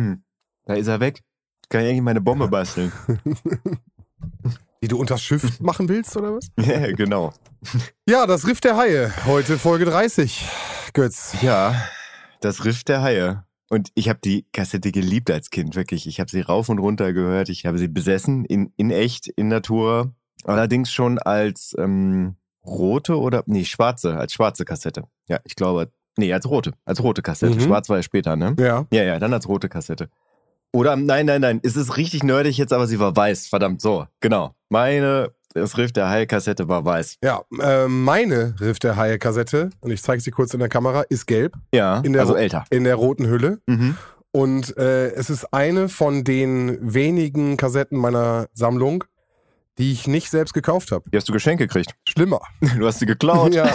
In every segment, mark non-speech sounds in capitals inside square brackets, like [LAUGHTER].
Hm. Da ist er weg. Kann ich eigentlich meine Bombe basteln? [LAUGHS] Die du unters Schiff machen willst, oder was? [LAUGHS] ja, genau. Ja, das Riff der Haie. Heute Folge 30. Götz. Ja, das Riff der Haie. Und ich habe die Kassette geliebt als Kind, wirklich. Ich habe sie rauf und runter gehört. Ich habe sie besessen, in, in echt, in Natura. Allerdings schon als ähm, rote oder, nee, schwarze, als schwarze Kassette. Ja, ich glaube, nee, als rote, als rote Kassette. Mhm. Schwarz war ja später, ne? Ja. Ja, ja, dann als rote Kassette. Oder, nein, nein, nein, es ist richtig nerdig jetzt, aber sie war weiß. Verdammt, so, genau. Meine, das Riff der Haie-Kassette war weiß. Ja, äh, meine Riff der Haie-Kassette, und ich zeige sie kurz in der Kamera, ist gelb Ja, In der also älter. in der roten Hülle. Mhm. Und äh, es ist eine von den wenigen Kassetten meiner Sammlung, die ich nicht selbst gekauft habe. Die hast du geschenkt gekriegt. Schlimmer. [LAUGHS] Du hast sie geklaut. Ja.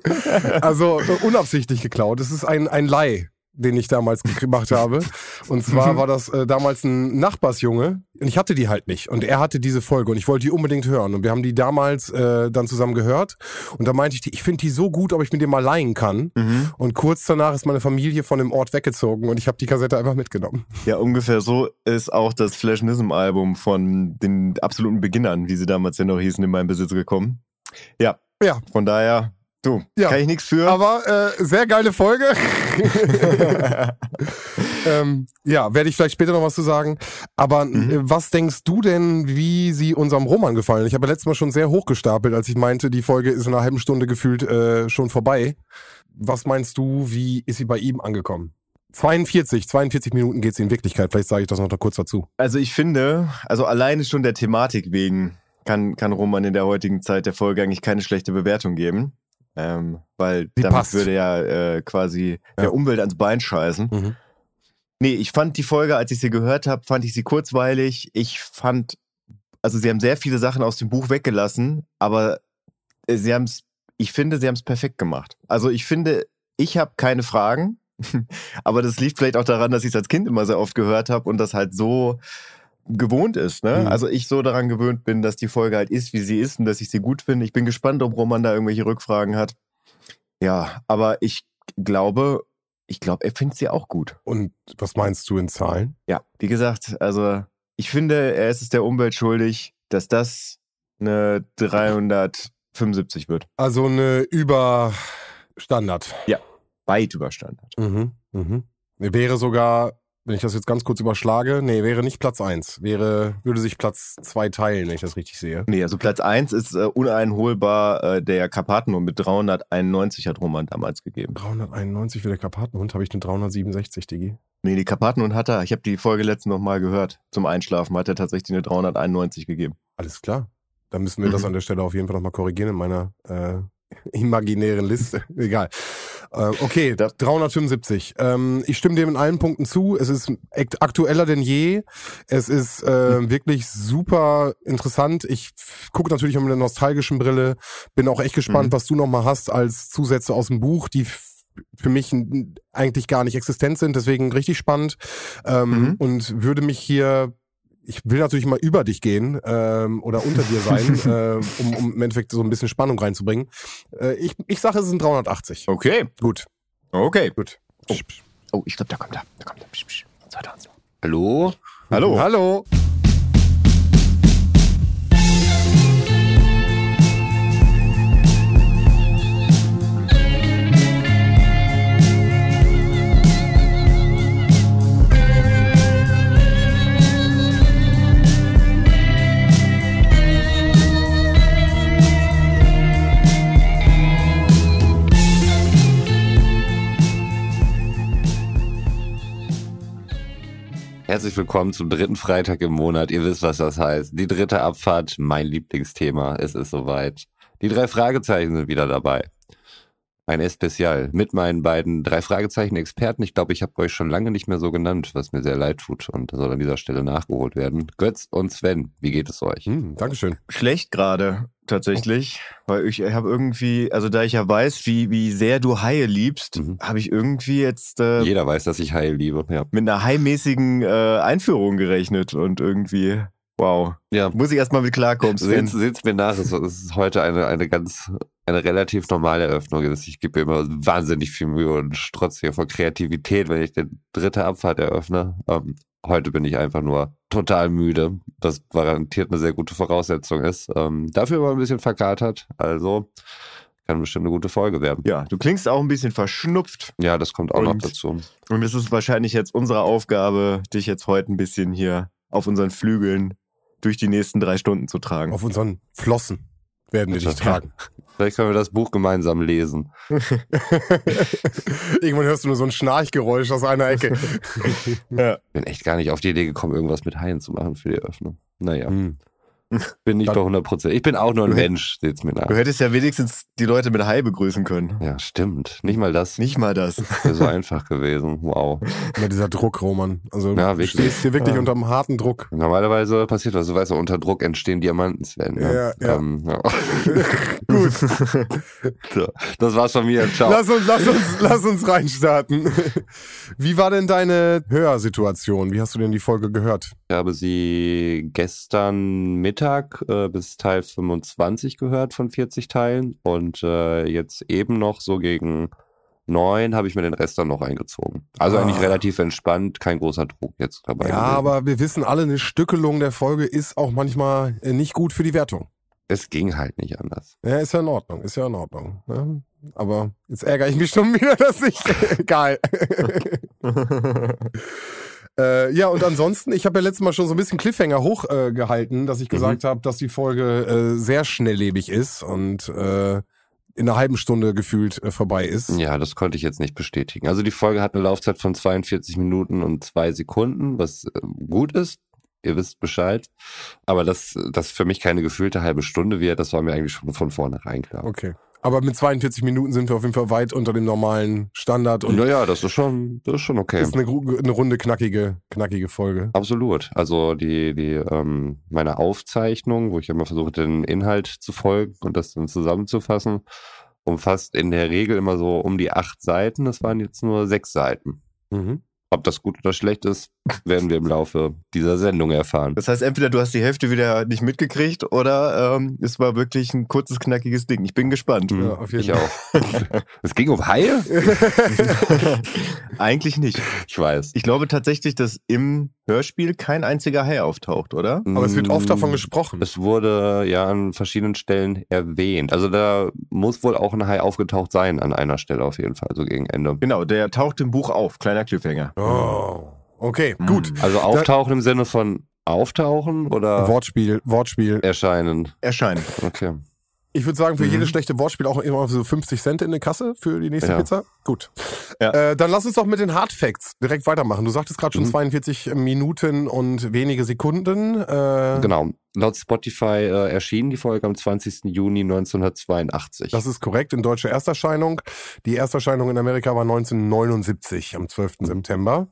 [LAUGHS] also äh, unabsichtlich geklaut. Es ist ein, ein Leih, den ich damals gemacht habe. Und zwar [LAUGHS] war das äh, damals ein Nachbarsjunge und ich hatte die halt nicht. Und er hatte diese Folge und ich wollte die unbedingt hören. Und wir haben die damals äh, dann zusammen gehört. Und da meinte ich, ich finde die so gut, ob ich mir die mal leihen kann. Mhm. Und kurz danach ist meine Familie von dem Ort weggezogen und ich habe die Kassette einfach mitgenommen. Ja, ungefähr so ist auch das Flashnism-Album von den absoluten Beginnern, wie sie damals ja noch hießen, in meinen Besitz gekommen. Ja. Ja. Von daher, du, Ja. kann ich nichts für. Aber äh, sehr geile Folge. [LAUGHS] ähm, ja, werde ich vielleicht später noch was zu sagen. Aber Mhm. äh, was denkst du denn, wie sie unserem Roman gefallen? Ich habe ja letztes Mal schon sehr hochgestapelt, als ich meinte, die Folge ist in einer halben Stunde gefühlt äh, schon vorbei. Was meinst du, wie ist sie bei ihm angekommen? 42, 42 Minuten geht sie in Wirklichkeit. Vielleicht sage ich das noch da kurz dazu. Also ich finde, also alleine schon der Thematik wegen kann, kann Roman in der heutigen Zeit der Folge eigentlich keine schlechte Bewertung geben. Ähm, weil Die damit passt. würde ja äh, quasi Ja. der Umwelt ans Bein scheißen. Mhm. Nee, ich fand die Folge, als ich sie gehört habe, fand ich sie kurzweilig. Ich fand, also sie haben sehr viele Sachen aus dem Buch weggelassen, aber äh, sie haben es, ich finde, sie haben es perfekt gemacht. Also ich finde, ich habe keine Fragen, [LAUGHS] aber das liegt vielleicht auch daran, dass ich es als Kind immer sehr oft gehört habe und das halt so gewohnt ist. Ne? Mhm. Also ich so daran gewöhnt bin, dass die Folge halt ist, wie sie ist und dass ich sie gut finde. Ich bin gespannt, ob Roman da irgendwelche Rückfragen hat. Ja, aber ich glaube, ich glaube, er findet sie auch gut. Und was meinst du in Zahlen? Ja, wie gesagt, also ich finde, er ist es der Umwelt schuldig, dass das eine 375 wird. Also eine Überstandard. Weit über Standard. Mhm, mhm. Wäre sogar, wenn ich das jetzt ganz kurz überschlage, nee, wäre nicht Platz 1. Wäre, würde sich Platz 2 teilen, wenn ich das richtig sehe. Nee, also Platz 1 ist äh, uneinholbar äh, der Karpatenhund mit 391 hat Roman damals gegeben. 391 für der Karpatenhund, habe ich eine 367, Digi. Nee, die Karpatenhund hat er. Ich habe die Folge letztens noch mal gehört. Zum Einschlafen hat er tatsächlich eine 391 gegeben. Alles klar. Dann müssen wir das Mhm. an der Stelle auf jeden Fall nochmal korrigieren in meiner äh, [LAUGHS] imaginären Liste. Egal. Äh, okay, Da- 375. Ähm, ich stimme dem in allen Punkten zu. Es ist aktueller denn je. Es ist äh, wirklich super interessant. Ich gucke natürlich mit einer nostalgischen Brille. Bin auch echt gespannt, Mhm. was du nochmal hast als Zusätze aus dem Buch, die für mich eigentlich gar nicht existent sind. Deswegen richtig spannend. Ähm, Mhm. Und würde mich hier ich will natürlich mal über dich gehen ähm, oder unter dir sein, [LAUGHS] äh, um, um im Endeffekt so ein bisschen Spannung reinzubringen. Äh, ich, ich sage, es sind 380. Okay, Gut, okay. gut. Oh. Oh, ich glaube, da kommt er. Da kommt er. Psch, psch. Und so weiter und so. Hallo? Hallo. Hallo. Herzlich willkommen zum dritten Freitag im Monat. Ihr wisst, was das heißt. Die dritte Abfahrt, mein Lieblingsthema. Es ist soweit. Die drei Fragezeichen sind wieder dabei. Ein Especial mit meinen beiden drei Fragezeichen-Experten. Ich glaube, ich habe euch schon lange nicht mehr so genannt, was mir sehr leid tut und soll an dieser Stelle nachgeholt werden. Götz und Sven, wie geht es euch? Hm, Dankeschön. Schlecht gerade, tatsächlich. Weil ich habe irgendwie, also da ich ja weiß, wie, wie sehr du Haie liebst, Mhm. habe ich irgendwie jetzt äh, Jeder weiß, dass ich Heil liebe. Ja. mit einer haimäßigen äh, Einführung gerechnet und irgendwie, wow. Ja. Muss ich erstmal mit klarkommen. Seht's, seht's mir nach, es es ist heute eine, eine ganz eine relativ normale Eröffnung ist. Ich gebe mir immer wahnsinnig viel Mühe und strotze hier vor Kreativität, wenn ich den dritte Abfahrt eröffne. Ähm, heute bin ich einfach nur total müde, was garantiert eine sehr gute Voraussetzung ist. Ähm, dafür aber ein bisschen verkatert, also kann bestimmt eine gute Folge werden. Ja, du klingst auch ein bisschen verschnupft. Ja, das kommt auch noch Und- dazu. Und es ist wahrscheinlich jetzt unsere Aufgabe, dich jetzt heute ein bisschen hier auf unseren Flügeln durch die nächsten drei Stunden zu tragen. Auf unseren Flossen werden wir dich tragen. [LAUGHS] Vielleicht können wir das Buch gemeinsam lesen. [LAUGHS] Irgendwann hörst du nur so ein Schnarchgeräusch aus einer Ecke. [LAUGHS] Ja. Bin echt gar nicht auf die Idee gekommen, irgendwas mit Haien zu machen für die Eröffnung. Naja, Hm. [LAUGHS] bin nicht Dann- bei 100 Prozent. Ich bin auch nur ein Du Mensch, seht's mir nach. Du hättest ja wenigstens die Leute mit Hi begrüßen können. Ja, stimmt. Nicht mal das Nicht mal das. wäre so [LAUGHS] einfach gewesen. Wow. Immer dieser Druck, Roman. Also Ja, du stehst hier wirklich Ja. unter einem harten Druck. Normalerweise passiert was. Du weißt, ja, unter Druck entstehen Diamanten, Sven. Ne? Ja, ja. Ähm, ja. [LAUGHS] Gut, So, das war's von mir. Ciao. lass uns, lass uns, lass uns reinstarten. Wie war denn deine Hörsituation? Wie hast du denn die Folge gehört? Ich habe sie gestern Mittag äh, bis Teil 25 gehört von 40 Teilen und äh, jetzt eben noch so gegen neun habe ich mir den Rest dann noch eingezogen. Also Ah. eigentlich relativ entspannt, kein großer Druck jetzt dabei. Ja, gewesen. aber wir wissen alle, eine Stückelung der Folge ist auch manchmal äh, nicht gut für die Wertung. es ging halt nicht anders. Ja, ist ja in Ordnung, ist ja in Ordnung. Ne? Aber jetzt ärgere ich mich schon [LAUGHS] wieder, dass ich. Geil. [LAUGHS] [LAUGHS] Äh, ja, und ansonsten, ich habe ja letztes Mal schon so ein bisschen Cliffhanger hochgehalten, äh, dass ich gesagt habe, dass die Folge äh, sehr schnelllebig ist und äh, in einer halben Stunde gefühlt äh, vorbei ist. Ja, das konnte ich jetzt nicht bestätigen. Also die Folge hat eine Laufzeit von 42 Minuten und zwei Sekunden, was äh, gut ist. Ihr wisst Bescheid. Aber dass das für mich keine gefühlte halbe Stunde wird, das war mir eigentlich schon von vornherein klar. Okay. Aber mit 42 Minuten sind wir auf jeden Fall weit unter dem normalen Standard und naja, das ist schon, das ist schon okay. ist eine, eine runde, knackige, knackige Folge. Absolut. Also die, die, ähm, meine Aufzeichnung, wo ich immer versuche, den Inhalt zu folgen und das dann zusammenzufassen, umfasst in der Regel immer so um die acht Seiten. Das waren jetzt nur sechs Seiten. Mhm. Ob das gut oder schlecht ist, werden wir im Laufe dieser Sendung erfahren. Das heißt, entweder du hast die Hälfte wieder nicht mitgekriegt oder ähm, es war wirklich ein kurzes, knackiges Ding. Ich bin gespannt. Mhm, Ja, auf jeden ich auch. es ging um Haie? [LAUGHS] [LAUGHS] Eigentlich nicht. Ich weiß. Ich glaube tatsächlich, dass im Hörspiel kein einziger Hai auftaucht, oder? Aber es wird oft davon Mm, gesprochen. Es wurde ja an verschiedenen Stellen erwähnt. Also da muss wohl auch ein Hai aufgetaucht sein an einer Stelle auf jeden Fall, so gegen Ende. Genau, der taucht im Buch auf. Kleiner Cliffhanger. Oh. Okay, gut. Also auftauchen im Sinne von auftauchen oder Wortspiel, Wortspiel. erscheinen? Erscheinen. Okay. Ich würde sagen, für Mhm. jedes schlechte Wortspiel auch immer so 50 Cent in der Kasse für die nächste Ja. Pizza. Gut. Ja. Äh, dann lass uns doch mit den Hard Facts direkt weitermachen. Du sagtest gerade schon Mhm. 42 Minuten und wenige Sekunden. Äh, Genau. Laut Spotify äh, erschien die Folge am 20. Juni 1982. Das ist korrekt, in deutscher Ersterscheinung. Die Ersterscheinung in Amerika war 1979, am 12. Mhm. September.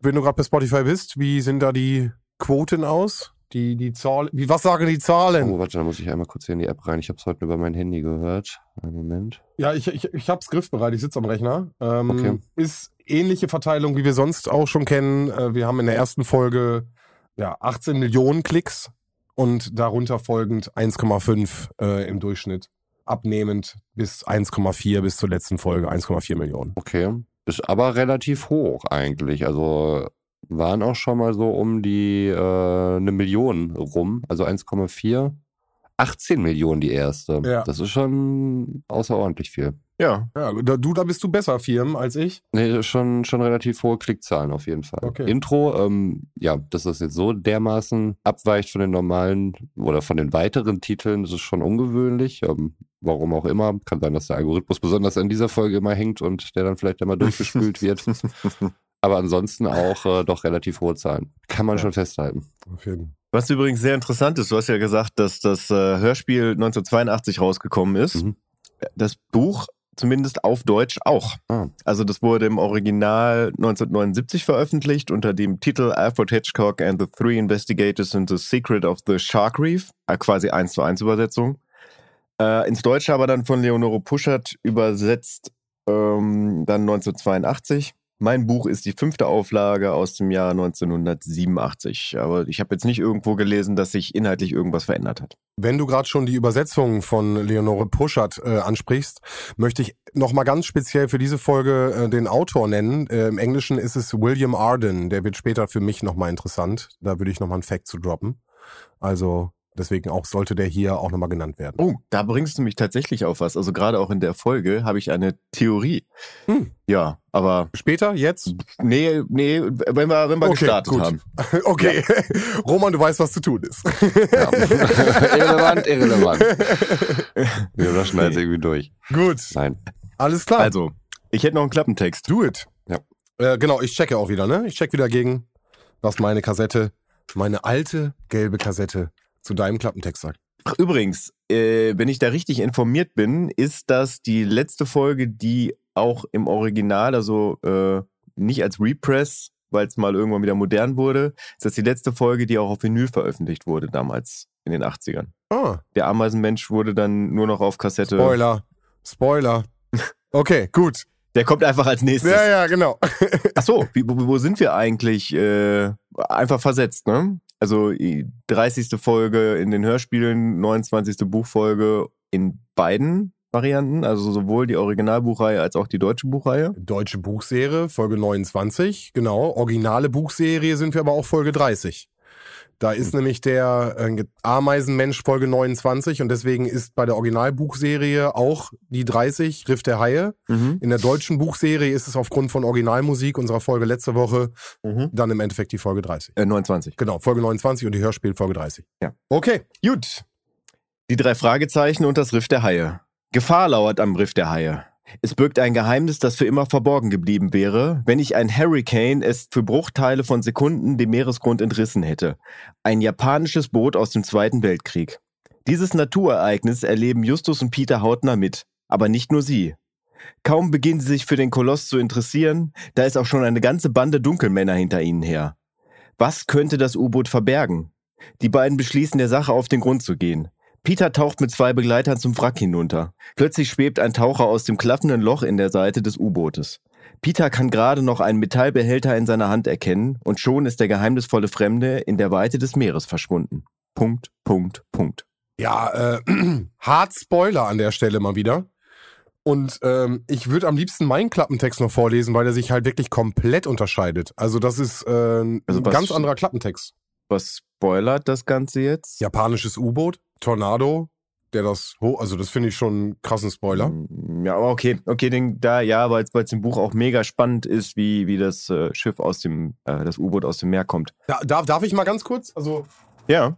Wenn du gerade bei Spotify bist, wie sind da die Quoten aus? Die, die Zahlen, wie, was sagen die Zahlen? oh, warte, da muss ich einmal kurz hier in die App rein. Ich habe es heute über mein Handy gehört. Einen Moment. Ja, ich, ich, ich hab's griffbereit, ich sitze am Rechner. Ähm, Okay. Ist ähnliche Verteilung, wie wir sonst auch schon kennen. Äh, wir haben in der ersten Folge ja, 18 Millionen Klicks und darunter folgend 1,5 äh, im Durchschnitt. Abnehmend bis 1,4 bis zur letzten Folge 1,4 Millionen. Okay. Ist aber relativ hoch eigentlich. Also waren auch schon mal so um die äh, eine Million rum. Also 1,4. 18 Millionen die erste. Ja. Das ist schon außerordentlich viel. Ja. Ja, da, du, da bist du besser, Firmen, als ich. Nee, das ist schon, schon relativ hohe Klickzahlen auf jeden Fall. Okay. Intro, ähm, ja, dass das jetzt so dermaßen abweicht von den normalen oder von den weiteren Titeln, das ist schon ungewöhnlich. Ähm, warum auch immer. Kann sein, dass der Algorithmus besonders an dieser Folge immer hängt und der dann vielleicht einmal durchgespült wird. [LAUGHS] Aber ansonsten auch äh, doch relativ hohe Zahlen. Kann man Ja. schon festhalten. Auf jeden. Was übrigens sehr interessant ist, du hast ja gesagt, dass das äh, Hörspiel 1982 rausgekommen ist. Mhm. Das Buch zumindest auf Deutsch auch. Ah. Also das wurde im Original 1979 veröffentlicht unter dem Titel Alfred Hitchcock and the Three Investigators into the Secret of the Shark Reef, äh, quasi 1 zu 1 Übersetzung. Äh, ins Deutsche aber dann von Leonore Puschert übersetzt ähm, dann 1982. Mein Buch ist die fünfte Auflage aus dem Jahr 1987. Aber ich habe jetzt nicht irgendwo gelesen, dass sich inhaltlich irgendwas verändert hat. Wenn du gerade schon die Übersetzung von Leonore Puschert äh, ansprichst, möchte ich nochmal ganz speziell für diese Folge äh, den Autor nennen. Äh, Im Englischen ist es William Arden. Der wird später für mich nochmal interessant. Da würde ich nochmal einen Fact zu droppen. Also Deswegen auch sollte der hier auch nochmal genannt werden. Oh, da bringst du mich tatsächlich auf was. Also gerade auch in der Folge habe ich eine Theorie. Hm. Ja, aber. Später? Jetzt? Nee, nee, wenn wir, wenn wir Okay, gestartet gut. haben. [LAUGHS] Okay. [LAUGHS] Roman, du weißt, was zu tun ist. Ja. [LAUGHS] irrelevant, irrelevant. Wir raschen da jetzt irgendwie durch. Gut. Nein. Alles klar. Also, ich hätte noch einen Klappentext. do it. Ja. Äh, genau, ich checke auch wieder, ne? Ich check wieder gegen, was meine Kassette, meine alte gelbe Kassette zu deinem Klappentext sagt. Ach, übrigens, äh, wenn ich da richtig informiert bin, ist das die letzte Folge, die auch im Original, also äh, nicht als Repress, weil es mal irgendwann wieder modern wurde, ist das die letzte Folge, die auch auf Vinyl veröffentlicht wurde damals in den 80ern. Ah, Der Ameisenmensch wurde dann nur noch auf Kassette. Spoiler. Spoiler. Okay, gut. Der kommt einfach als nächstes. Ja, ja, genau. [LAUGHS] Ach so, wie, wo, wo sind wir eigentlich? Äh, einfach versetzt, ne? Also die 30. Folge in den Hörspielen, 29. Buchfolge in beiden Varianten, also sowohl die Originalbuchreihe als auch die deutsche Buchreihe. Deutsche Buchserie, Folge 29, genau. Originale Buchserie sind wir aber auch Folge 30. Da ist nämlich der äh, Ameisenmensch Folge 29 und deswegen ist bei der Originalbuchserie auch die 30 Riff der Haie. Mhm. In der deutschen Buchserie ist es aufgrund von Originalmusik unserer Folge letzte Woche Mhm. dann im Endeffekt die Folge 30. Äh, 29. Genau, Folge 29 und die Hörspiel Folge 30. Ja. Okay. Gut. Die drei Fragezeichen und das Riff der Haie. Gefahr lauert am Riff der Haie. Es birgt ein Geheimnis, das für immer verborgen geblieben wäre, wenn ich ein Hurricane es für Bruchteile von Sekunden dem Meeresgrund entrissen hätte. Ein japanisches Boot aus dem Zweiten Weltkrieg. Dieses Naturereignis erleben Justus und Peter hautnah mit. Aber nicht nur sie. Kaum beginnen sie sich für den Koloss zu interessieren, da ist auch schon eine ganze Bande Dunkelmänner hinter ihnen her. Was könnte das U-Boot verbergen? Die beiden beschließen, der Sache auf den Grund zu gehen. Peter taucht mit zwei Begleitern zum Wrack hinunter. Plötzlich schwebt ein Taucher aus dem klaffenden Loch in der Seite des U-Bootes. Peter kann gerade noch einen Metallbehälter in seiner Hand erkennen und schon ist der geheimnisvolle Fremde in der Weite des Meeres verschwunden. Punkt, Punkt, Punkt. Ja, äh, [CLEARS THROAT] hart Spoiler an der Stelle mal wieder. Und ähm, ich würde am liebsten meinen Klappentext noch vorlesen, weil der sich halt wirklich komplett unterscheidet. Also das ist äh, ein Also ganz anderer Klappentext. Was spoilert das Ganze jetzt? Japanisches U-Boot, Tornado, der das hoch, also das finde ich schon einen krassen Spoiler. Mm, Ja, aber okay, okay, den, da, ja, weil es im Buch auch mega spannend ist, wie, wie das äh, Schiff aus dem, äh, das U-Boot aus dem Meer kommt. Da, darf, darf ich mal ganz kurz? Also Ja.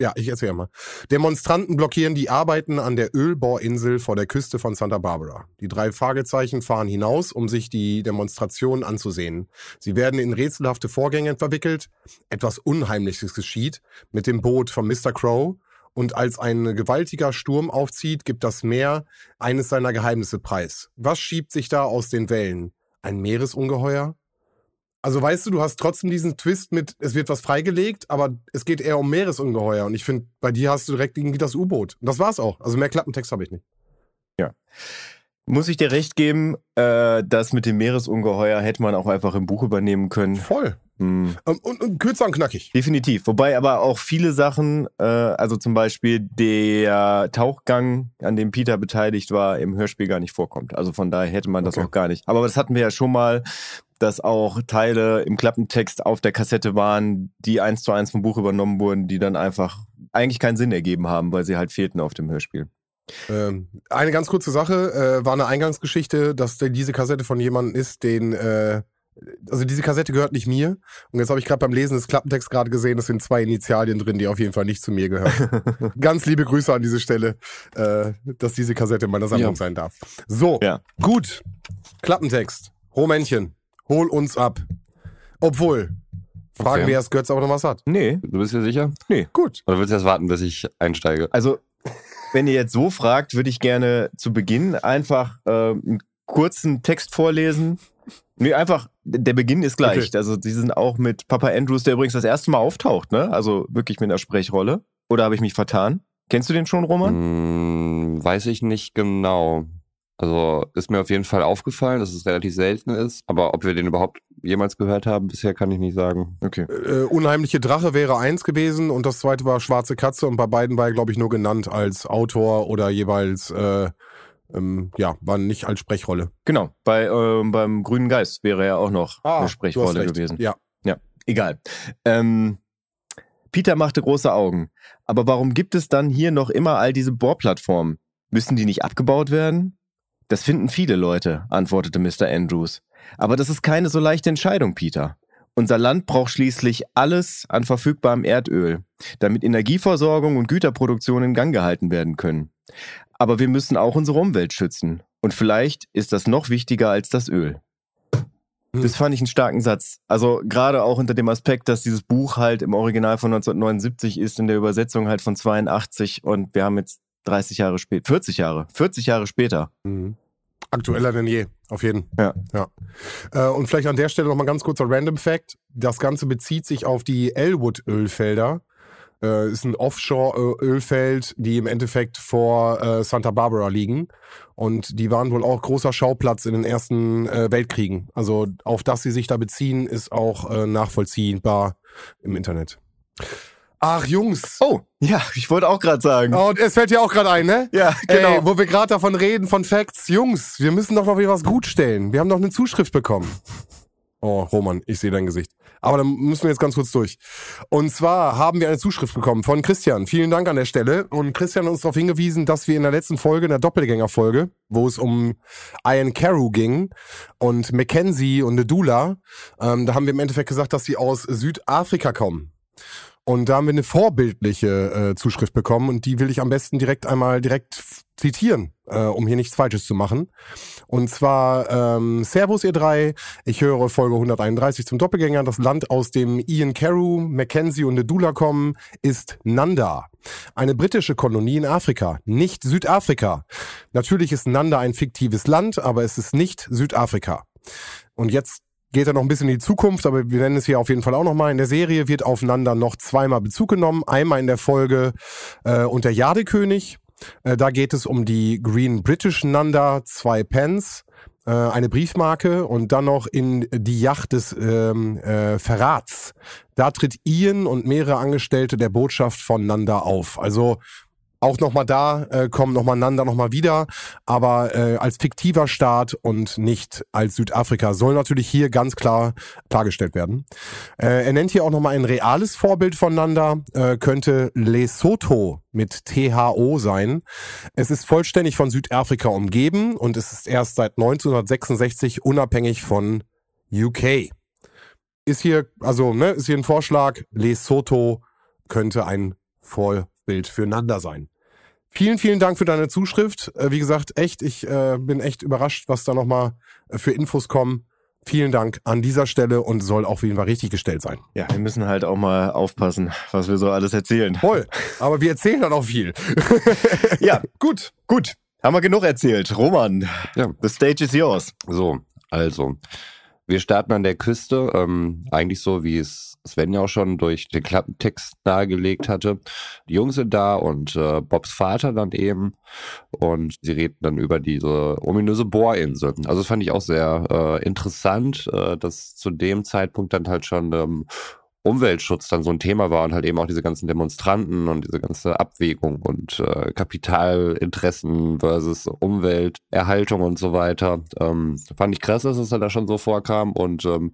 Ja, ich erzähle mal. Demonstranten blockieren die Arbeiten an der Ölbohrinsel vor der Küste von Santa Barbara. Die drei Fragezeichen fahren hinaus, um sich die Demonstration anzusehen. Sie werden in rätselhafte Vorgänge verwickelt. Etwas Unheimliches geschieht mit dem Boot von Mr. Crow. Und als ein gewaltiger Sturm aufzieht, gibt das Meer eines seiner Geheimnisse preis. Was schiebt sich da aus den Wellen? Ein Meeresungeheuer? Also weißt du, du hast trotzdem diesen Twist mit, es wird was freigelegt, aber es geht eher um Meeresungeheuer. Und ich finde, bei dir hast du direkt irgendwie das U-Boot. Und das war's auch. Also mehr Klappentext habe ich nicht. Muss ich dir recht geben, äh, das mit dem Meeresungeheuer hätte man auch einfach im Buch übernehmen können. Voll. Hm. Ähm, Und, und kürzer und knackig. Definitiv. Wobei aber auch viele Sachen, äh, also zum Beispiel der Tauchgang, an dem Peter beteiligt war, im Hörspiel gar nicht vorkommt. Also von daher hätte man das Okay. auch gar nicht. Aber das hatten wir ja schon mal, dass auch Teile im Klappentext auf der Kassette waren, die eins zu eins vom Buch übernommen wurden, die dann einfach eigentlich keinen Sinn ergeben haben, weil sie halt fehlten auf dem Hörspiel. Ähm, eine ganz kurze Sache, äh, war eine Eingangsgeschichte, dass diese Kassette von jemandem ist, den, äh, also diese Kassette gehört nicht mir. Und jetzt habe ich gerade beim Lesen des Klappentexts gerade gesehen, es sind zwei Initialien drin, die auf jeden Fall nicht zu mir gehören. [LAUGHS] Ganz liebe Grüße an diese Stelle, äh, dass diese Kassette in meiner Sammlung Ja. sein darf. So, Ja. gut. Klappentext. Rohmännchen, hol uns ab. Obwohl, fragen Okay. wir erst Götz, ob er noch was hat. nee, Du bist dir sicher? Gut. Oder willst du erst warten, bis ich einsteige? Also, wenn ihr jetzt so fragt, würde ich gerne zu Beginn einfach äh, einen kurzen Text vorlesen. Nee, einfach, der Beginn ist gleich. Okay. Also, die sind auch mit Papa Andrews, der übrigens das erste Mal auftaucht, ne? Also wirklich mit einer Sprechrolle. Oder habe ich mich vertan? Kennst du den schon, Roman? Hm, weiß ich nicht genau. Also ist mir auf jeden Fall aufgefallen, dass es relativ selten ist. Aber ob wir den überhaupt jemals gehört haben, bisher kann ich nicht sagen. Okay. Äh, Unheimliche Drache wäre eins gewesen und das zweite war Schwarze Katze und bei beiden war er, glaube ich, nur genannt als Autor oder jeweils, äh, ähm, ja, war nicht als Sprechrolle. Genau. Bei, ähm, beim Grünen Geist wäre er auch noch Ah, eine Sprechrolle gewesen. Ja. Egal. Ähm, Peter machte große Augen. Aber warum gibt es dann hier noch immer all diese Bohrplattformen? Müssen die nicht abgebaut werden? Das finden viele Leute, antwortete Mr. Andrews. Aber das ist keine so leichte Entscheidung, Peter. Unser Land braucht schließlich alles an verfügbarem Erdöl, damit Energieversorgung und Güterproduktion in Gang gehalten werden können. Aber wir müssen auch unsere Umwelt schützen. Und vielleicht ist das noch wichtiger als das Öl. Das fand ich einen starken Satz. Also gerade auch unter dem Aspekt, dass dieses Buch halt im Original von 1979 ist, in der Übersetzung halt von 82 und wir haben jetzt 30 Jahre später, 40 Jahre, 40 Jahre später. Mhm. Aktueller denn je, auf jeden. Ja. ja. Äh, und vielleicht an der Stelle nochmal ganz kurzer Random Fact. Das Ganze bezieht sich auf die Elwood-Ölfelder. Äh, ist ein Offshore-Ölfeld, die im Endeffekt vor äh, Santa Barbara liegen. Und die waren wohl auch großer Schauplatz in den ersten äh, Weltkriegen. Also auf das sie sich da beziehen, ist auch äh, nachvollziehbar im Internet. Ach, Jungs. Oh, ja, ich wollte auch gerade sagen. Oh, und es fällt dir auch gerade ein, ne? Ja, genau. Ey, wo wir gerade davon reden, von Facts. Jungs, wir müssen doch noch wieder was gut stellen. Wir haben doch eine Zuschrift bekommen. Oh, Roman, ich sehe dein Gesicht. Aber dann müssen wir jetzt ganz kurz durch. Und zwar haben wir eine Zuschrift bekommen von Christian. Vielen Dank an der Stelle. Und Christian hat uns darauf hingewiesen, dass wir in der letzten Folge, in der Doppelgängerfolge, wo es um Ian Carew ging und Mackenzie und Nedula, ähm, da haben wir im Endeffekt gesagt, dass sie aus Südafrika kommen. Und da haben wir eine vorbildliche äh, Zuschrift bekommen und die will ich am besten direkt einmal direkt zitieren, äh, um hier nichts Falsches zu machen. Und zwar ähm, Servus ihr drei, ich höre Folge 131 zum Doppelgänger. Das Land, aus dem Ian Carew, Mackenzie und Nedula kommen, ist Nanda. Eine britische Kolonie in Afrika, nicht Südafrika. Natürlich ist Nanda ein fiktives Land, aber es ist nicht Südafrika. Und jetzt geht er noch ein bisschen in die Zukunft, aber wir nennen es hier auf jeden Fall auch nochmal. In der Serie wird aufeinander noch zweimal Bezug genommen. Einmal in der Folge äh, Und der Jadekönig. Äh, da geht es um die Green British Nanda, zwei Pence, äh, eine Briefmarke und dann noch in die Yacht des ähm, äh, Verrats. Da tritt Ian und mehrere Angestellte der Botschaft von Nanda auf. Also auch nochmal da äh, kommen nochmal Nanda nochmal wieder, aber äh, als fiktiver Staat und nicht als Südafrika soll natürlich hier ganz klar klargestellt werden. Äh, er nennt hier auch nochmal ein reales Vorbild von Nanda, äh, könnte Lesotho mit THO sein. Es ist vollständig von Südafrika umgeben und es ist erst seit 1966 unabhängig von UK. Ist hier, also, ne, ist hier ein Vorschlag, Lesotho könnte ein Vorbild für Nanda sein. Vielen, vielen Dank für deine Zuschrift. Äh, wie gesagt, echt, ich äh, bin echt überrascht, was da nochmal äh, für Infos kommen. Vielen Dank an dieser Stelle und soll auch auf jeden Fall richtig gestellt sein. Ja, wir müssen halt auch mal aufpassen, was wir so alles erzählen. Voll. Aber wir erzählen dann auch viel. [LAUGHS] Ja, gut, gut. Haben wir genug erzählt. Roman, Ja. the stage is yours. So, also. Wir starten an der Küste, ähm, eigentlich so, wie es Sven ja auch schon durch den Klappentext dargelegt hatte. Die Jungs sind da und äh, Bobs Vater dann eben. Und sie reden dann über diese ominöse Bohrinsel. Also das fand ich auch sehr äh, interessant, äh, dass zu dem Zeitpunkt dann halt schon ähm, Umweltschutz dann so ein Thema war und halt eben auch diese ganzen Demonstranten und diese ganze Abwägung und äh, Kapitalinteressen versus Umwelterhaltung und so weiter. Ähm, fand ich krass, dass es da schon so vorkam und ähm,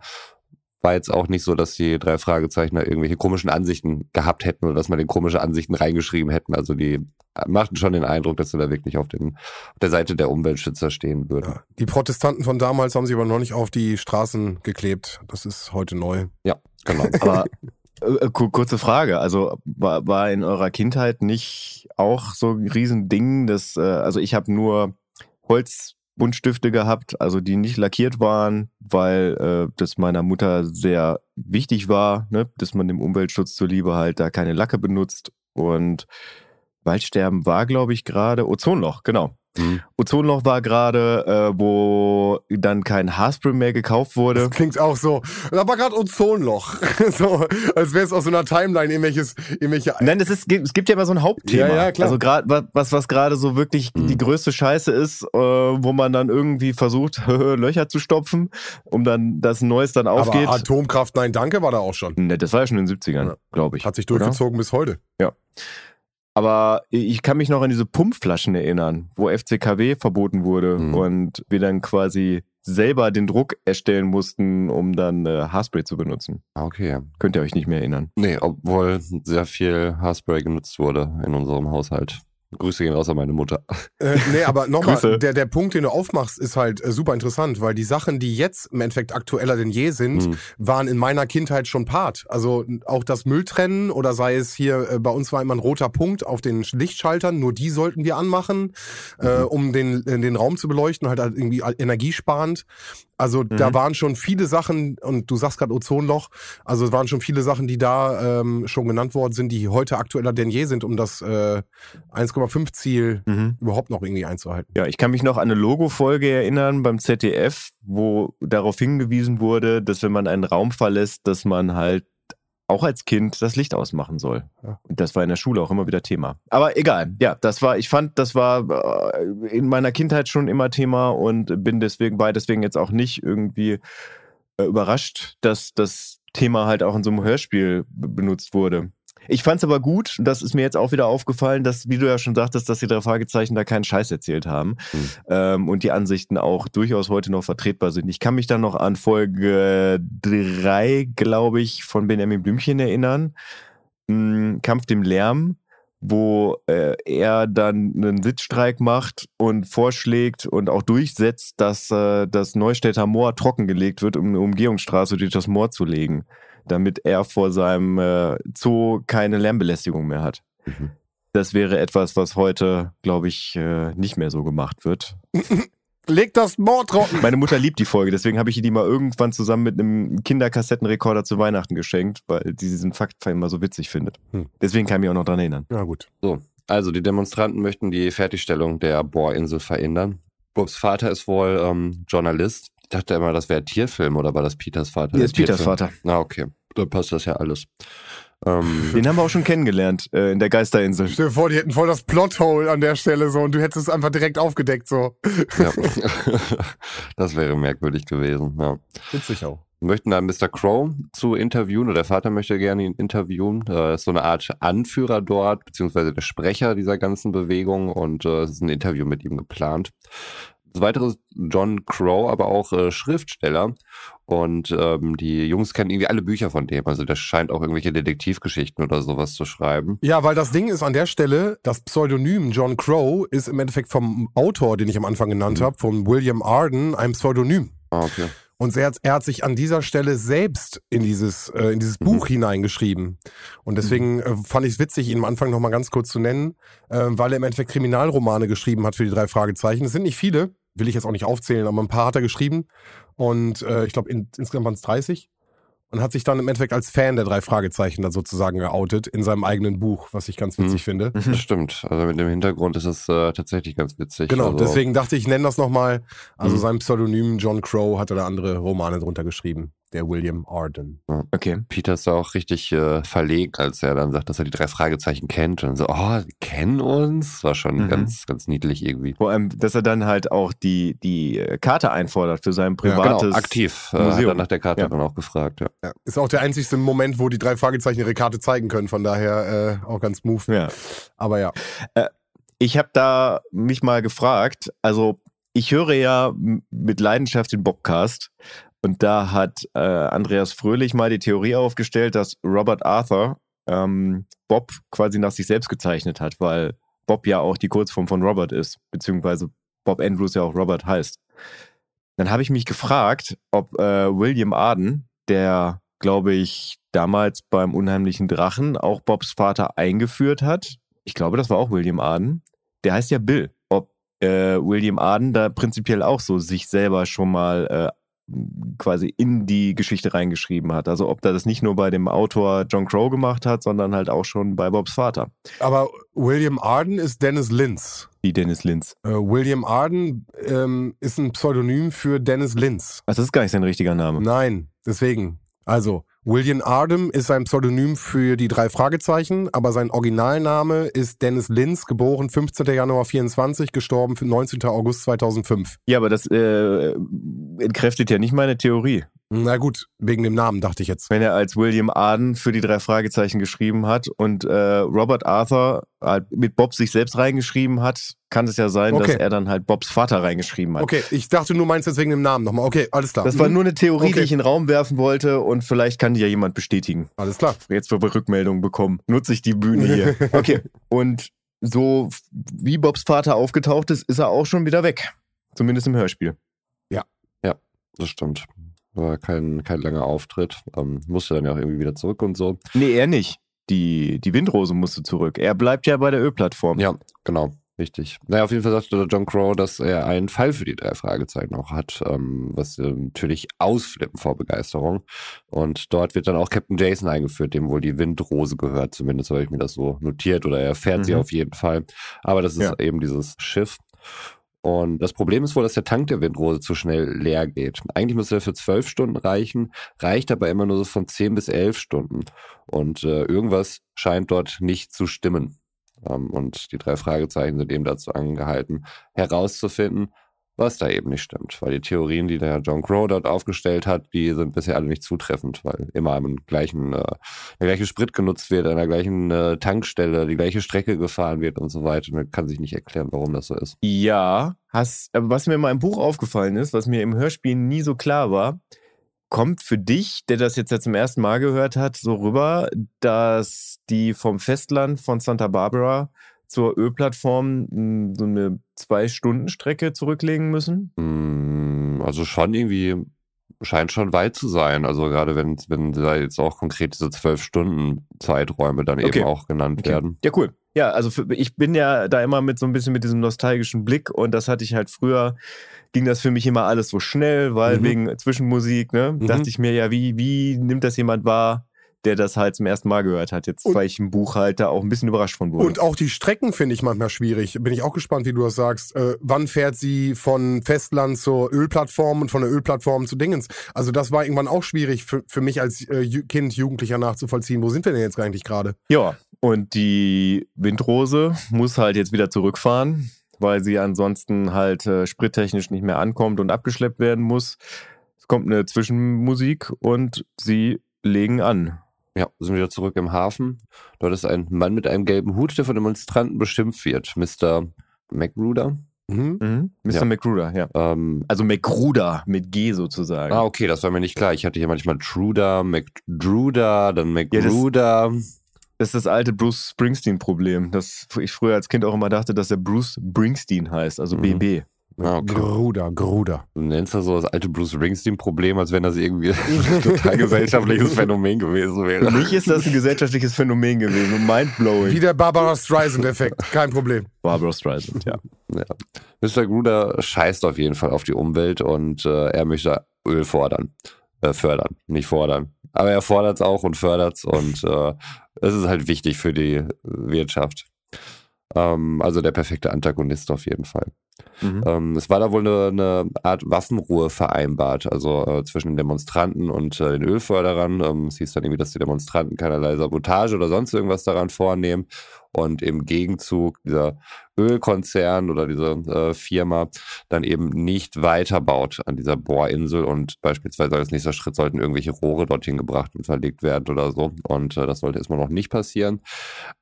war jetzt auch nicht so, dass die drei Fragezeichner irgendwelche komischen Ansichten gehabt hätten oder dass man den komische Ansichten reingeschrieben hätten. Also die machten schon den Eindruck, dass sie da wirklich auf, den, auf der Seite der Umweltschützer stehen würden. Ja. Die Protestanten von damals haben sich aber noch nicht auf die Straßen geklebt. Das ist heute neu. Ja, genau. [LAUGHS] Aber äh, ku- kurze Frage, also war, war in eurer Kindheit nicht auch so ein Riesending, dass, äh, also ich habe nur Holzbuntstifte gehabt, also die nicht lackiert waren, weil äh, das meiner Mutter sehr wichtig war, ne, dass man dem Umweltschutz zuliebe halt da keine Lacke benutzt und Waldsterben war, glaube ich, gerade Ozonloch, genau. Hm. Ozonloch war gerade, äh, wo dann kein Haarspray mehr gekauft wurde. Das klingt auch so. Da war gerade Ozonloch. [LAUGHS] so, als wäre es aus so einer Timeline irgendwelches, irgendwelche. Nein, es, ist, es gibt ja immer so ein Hauptthema. Ja, ja, klar. Also gerade was, was gerade so wirklich Mhm. die größte Scheiße ist, äh, wo man dann irgendwie versucht, [LAUGHS] Löcher zu stopfen, um dann das Neues dann aufgeht. Aber Atomkraft, nein, danke, war da auch schon. Ne, das war ja schon in den 70ern, Ja. glaube ich. Hat sich oder? durchgezogen bis heute. Aber ich kann mich noch an diese Pumpflaschen erinnern, wo FCKW verboten wurde Mhm. und wir dann quasi selber den Druck erstellen mussten, um dann äh, Haarspray zu benutzen. Ah, Okay. Könnt ihr euch nicht mehr erinnern? Nee, obwohl sehr viel Haarspray genutzt wurde in unserem Haushalt. Grüße gehen raus an meine Mutter. Äh, nee, aber [LAUGHS] nochmal, der, der Punkt, den du aufmachst, ist halt äh, super interessant, weil die Sachen, die jetzt im Endeffekt aktueller denn je sind, Hm. waren in meiner Kindheit schon Part. Also auch das Mülltrennen oder sei es hier, äh, bei uns war immer ein roter Punkt auf den Lichtschaltern, nur die sollten wir anmachen, äh, um den, äh, den Raum zu beleuchten, halt, halt irgendwie energiesparend. Also da Mhm. waren schon viele Sachen, und du sagst gerade Ozonloch, also es waren schon viele Sachen, die da ähm, schon genannt worden sind, die heute aktueller denn je sind, um das äh, 1,5 Ziel überhaupt noch irgendwie einzuhalten. Ja, ich kann mich noch an eine Logo-Folge erinnern beim ZDF, wo darauf hingewiesen wurde, dass wenn man einen Raum verlässt, dass man halt auch als Kind das Licht ausmachen soll. Ja. Und das war in der Schule auch immer wieder Thema. Aber egal, ja, das war, ich fand, das war äh, in meiner Kindheit schon immer Thema und bin deswegen, war deswegen jetzt auch nicht irgendwie äh, überrascht, dass das Thema halt auch in so einem Hörspiel benutzt wurde. Ich fand's aber gut, das ist mir jetzt auch wieder aufgefallen, dass, wie du ja schon sagtest, dass die drei Fragezeichen da keinen Scheiß erzählt haben Hm. ähm, und die Ansichten auch durchaus heute noch vertretbar sind. Ich kann mich dann noch an Folge drei, glaube ich, von Benjamin Blümchen erinnern. Hm, Kampf dem Lärm, wo äh, er dann einen Sitzstreik macht und vorschlägt und auch durchsetzt, dass äh, das Neustädter Moor trockengelegt wird, um eine Umgehungsstraße durch das Moor zu legen, damit er vor seinem äh, Zoo keine Lärmbelästigung mehr hat. Mhm. Das wäre etwas, was heute, glaube ich, äh, nicht mehr so gemacht wird. [LAUGHS] Leg das Moor trocken! Meine Mutter liebt die Folge, deswegen habe ich ihr die mal irgendwann zusammen mit einem Kinderkassettenrekorder zu Weihnachten geschenkt, weil die diesen Fakt immer so witzig findet. Hm. Deswegen kann ich mich auch noch dran erinnern. Ja, gut. So, also die Demonstranten möchten die Fertigstellung der Bohrinsel verhindern. Bobs Vater ist wohl ähm, Journalist. Ich dachte immer, das wäre Tierfilm oder war das Peters Vater? Hier ist Peters. Vater. Na, okay. Da passt das ja alles. Ähm, [LAUGHS] Den haben wir auch schon kennengelernt äh, in der Geisterinsel. Stell dir vor, die hätten voll das Plothole an der Stelle so und du hättest es einfach direkt aufgedeckt so. ja. [LAUGHS] das wäre merkwürdig gewesen. Ja. Witzig auch. Wir möchten da Mr. Crow zu interviewen, oder der Vater möchte gerne ihn interviewen. Er ist so eine Art Anführer dort, beziehungsweise der Sprecher dieser ganzen Bewegung und äh, es ist ein Interview mit ihm geplant. Ist John Crow, aber auch äh, Schriftsteller. Und ähm, die Jungs kennen irgendwie alle Bücher von dem. Also der scheint auch irgendwelche Detektivgeschichten oder sowas zu schreiben. Ja, weil das Ding ist an der Stelle, das Pseudonym John Crow ist im Endeffekt vom Autor, den ich am Anfang genannt Mhm. habe, von William Arden, ein Pseudonym. Ah, okay. Und er hat, er hat sich an dieser Stelle selbst in dieses, äh, in dieses Mhm. Buch hineingeschrieben. Und deswegen äh, fand ich es witzig, ihn am Anfang nochmal ganz kurz zu nennen, äh, weil er im Endeffekt Kriminalromane geschrieben hat für die drei Fragezeichen. Es sind nicht viele, will ich jetzt auch nicht aufzählen, aber ein paar hat er geschrieben. Und äh, ich glaube, in, insgesamt waren es 30. Und hat sich dann im Endeffekt als Fan der drei Fragezeichen dann sozusagen geoutet in seinem eigenen Buch, was ich ganz witzig Mhm. finde. [LAUGHS] Das stimmt. Also mit dem Hintergrund ist es äh, tatsächlich ganz witzig. Genau, also, deswegen dachte ich, ich nenne das nochmal. Also Mhm. sein Pseudonym John Crow hat er da andere Romane drunter geschrieben. Der William Arden. Okay. Peter ist da auch richtig äh, verlegt, als er dann sagt, dass er die drei Fragezeichen kennt. Und so, oh, die kennen uns. War schon Mhm. ganz, ganz niedlich irgendwie. Vor allem, dass er dann halt auch die, die äh, Karte einfordert für sein Ja, privates. genau, aktiv. Äh, hat Museum. er nach der Karte Ja. dann auch gefragt. Ja. Ja. Ist auch der einzigste Moment, wo die drei Fragezeichen ihre Karte zeigen können. Von daher äh, auch ganz smooth. Ja. Aber ja. Ich habe da mich mal gefragt, also ich höre ja mit Leidenschaft den Bobcast und da hat äh, Andreas Fröhlich mal die Theorie aufgestellt, dass Robert Arthur ähm, Bob quasi nach sich selbst gezeichnet hat, weil Bob ja auch die Kurzform von Robert ist, beziehungsweise Bob Andrews ja auch Robert heißt. Dann habe ich mich gefragt, ob äh, William Arden, der, glaube ich, damals beim Unheimlichen Drachen auch Bobs Vater eingeführt hat, ich glaube, das war auch William Arden, der heißt ja Bill. Ob äh, William Arden da prinzipiell auch so sich selber schon mal äh, quasi in die Geschichte reingeschrieben hat. Also ob er das nicht nur bei dem Autor John Crow gemacht hat, sondern halt auch schon bei Bobs Vater. Aber William Arden ist Dennis Linz. Wie Dennis Linz. Äh, William Arden ähm, ist ein Pseudonym für Dennis Linz. Also das ist gar nicht sein richtiger Name. Nein, deswegen. Also, William Ardem ist ein Pseudonym für die drei Fragezeichen, aber sein Originalname ist Dennis Linz, geboren 15. Januar 24, gestorben 19. August 2005. Ja, aber das äh, entkräftet ja nicht meine Theorie. Na gut, wegen dem Namen dachte ich jetzt. Wenn er als William Arden für die drei Fragezeichen geschrieben hat und äh, Robert Arthur halt mit Bob sich selbst reingeschrieben hat, kann es ja sein, Okay. dass er dann halt Bobs Vater reingeschrieben hat. Okay, ich dachte, du meinst jetzt wegen dem Namen nochmal. Okay, alles klar. Das war nur eine Theorie, Okay. die ich in den Raum werfen wollte und vielleicht kann die ja jemand bestätigen. Alles klar. Jetzt, wo wir Rückmeldungen bekommen, nutze ich die Bühne hier. [LAUGHS] Okay. Und so wie Bobs Vater aufgetaucht ist, ist er auch schon wieder weg. Zumindest im Hörspiel. Das stimmt. War kein, kein langer Auftritt. Ähm, musste dann ja auch irgendwie wieder zurück und so. Nee, er nicht. Die, die Windrose musste zurück. Er bleibt ja bei der Ölplattform. Ja, genau. Richtig. Naja, auf jeden Fall sagte John Crow, dass er einen Fall für die drei Fragezeichen auch hat, ähm, was äh, natürlich ausflippen vor Begeisterung. Und dort wird dann auch Captain Jason eingeführt, dem wohl die Windrose gehört. Zumindest habe ich mir das so notiert oder er fährt sie Mhm. auf jeden Fall. Aber das ist Ja. eben dieses Schiff. Und das Problem ist wohl, dass der Tank der Windrose zu schnell leer geht. Eigentlich müsste er für zwölf Stunden reichen, reicht aber immer nur so von zehn bis elf Stunden. Und äh, irgendwas scheint dort nicht zu stimmen. Ähm, und die drei Fragezeichen sind eben dazu angehalten, herauszufinden, was da eben nicht stimmt. Weil die Theorien, die der John Crow dort aufgestellt hat, die sind bisher alle nicht zutreffend, weil immer am gleichen, äh, der gleiche Sprit genutzt wird, an der gleichen äh, Tankstelle, die gleiche Strecke gefahren wird und so weiter. Man kann sich nicht erklären, warum das so ist. Ja, hast, was mir mal im Buch aufgefallen ist, was mir im Hörspiel nie so klar war, kommt für dich, der das jetzt ja zum ersten Mal gehört hat, so rüber, dass die vom Festland von Santa Barbara zur Ölplattform mh, so eine Zwei-Stunden-Strecke zurücklegen müssen? Mm, Also schon irgendwie scheint schon weit zu sein. Also gerade wenn, wenn da jetzt auch konkret diese zwölf Stunden Zeiträume dann Okay. eben auch genannt werden. Ja, cool. Ja, also für, ich bin ja da immer mit so ein bisschen mit diesem nostalgischen Blick und das hatte ich halt früher, ging das für mich immer alles so schnell, weil Mhm. wegen Zwischenmusik, ne, Mhm. dachte ich mir ja, wie, wie nimmt das jemand wahr, der das halt zum ersten Mal gehört hat? Jetzt Und- war ich im Buch halt da auch ein bisschen überrascht von wurde. Und auch die Strecken finde ich manchmal schwierig. Bin ich auch gespannt, wie du das sagst. Äh, wann fährt sie von Festland zur Ölplattform und von der Ölplattform zu Dingens? Also das war irgendwann auch schwierig für, für mich als äh, Kind, Jugendlicher nachzuvollziehen. Wo sind wir denn jetzt eigentlich gerade? ja, und die Windrose muss halt jetzt wieder zurückfahren, weil sie ansonsten halt äh, sprittechnisch nicht mehr ankommt und abgeschleppt werden muss. Es kommt eine Zwischenmusik und sie legen an. Ja, sind wieder zurück im Hafen. Dort ist ein Mann mit einem gelben Hut, der von Demonstranten beschimpft wird. Mr. McRuder. Mhm. Mhm. Mr. Ja. McGruder, ja. Ähm, Also McGruder mit G sozusagen. ah, okay, das war mir nicht klar. Ich hatte hier manchmal Truder, McDruder, dann McGruder. Das ist das alte Bruce Springsteen-Problem, dass ich früher als Kind auch immer dachte, dass er Bruce Springsteen heißt, also Mhm. BB. Ah, okay. Gruder, Gruder. Du nennst das so das alte Bruce Springsteen-Problem, als wenn das irgendwie [LAUGHS] ein total gesellschaftliches Phänomen gewesen Für wäre. mich ist das ein gesellschaftliches Phänomen gewesen, mindblowing. Wie der Barbara Streisand-Effekt. Kein Problem. Barbara Streisand, ja. Ja. Mr. Gruder scheißt auf jeden Fall auf die Umwelt und äh, er möchte Öl fordern. Äh, fördern, nicht fordern. Aber er fordert es auch und fördert es und äh, es ist halt wichtig für die Wirtschaft. Ähm, also der perfekte Antagonist auf jeden Fall. Mhm. Ähm, es war da wohl eine, eine Art Waffenruhe vereinbart, also äh, zwischen den Demonstranten und äh, den Ölförderern. Ähm, es hieß dann irgendwie, dass die Demonstranten keinerlei Sabotage oder sonst irgendwas daran vornehmen. Und im Gegenzug dieser Ölkonzern oder diese äh, Firma dann eben nicht weiterbaut an dieser Bohrinsel und beispielsweise als nächster Schritt sollten irgendwelche Rohre dorthin gebracht und verlegt werden oder so. Und äh, das sollte erstmal noch nicht passieren.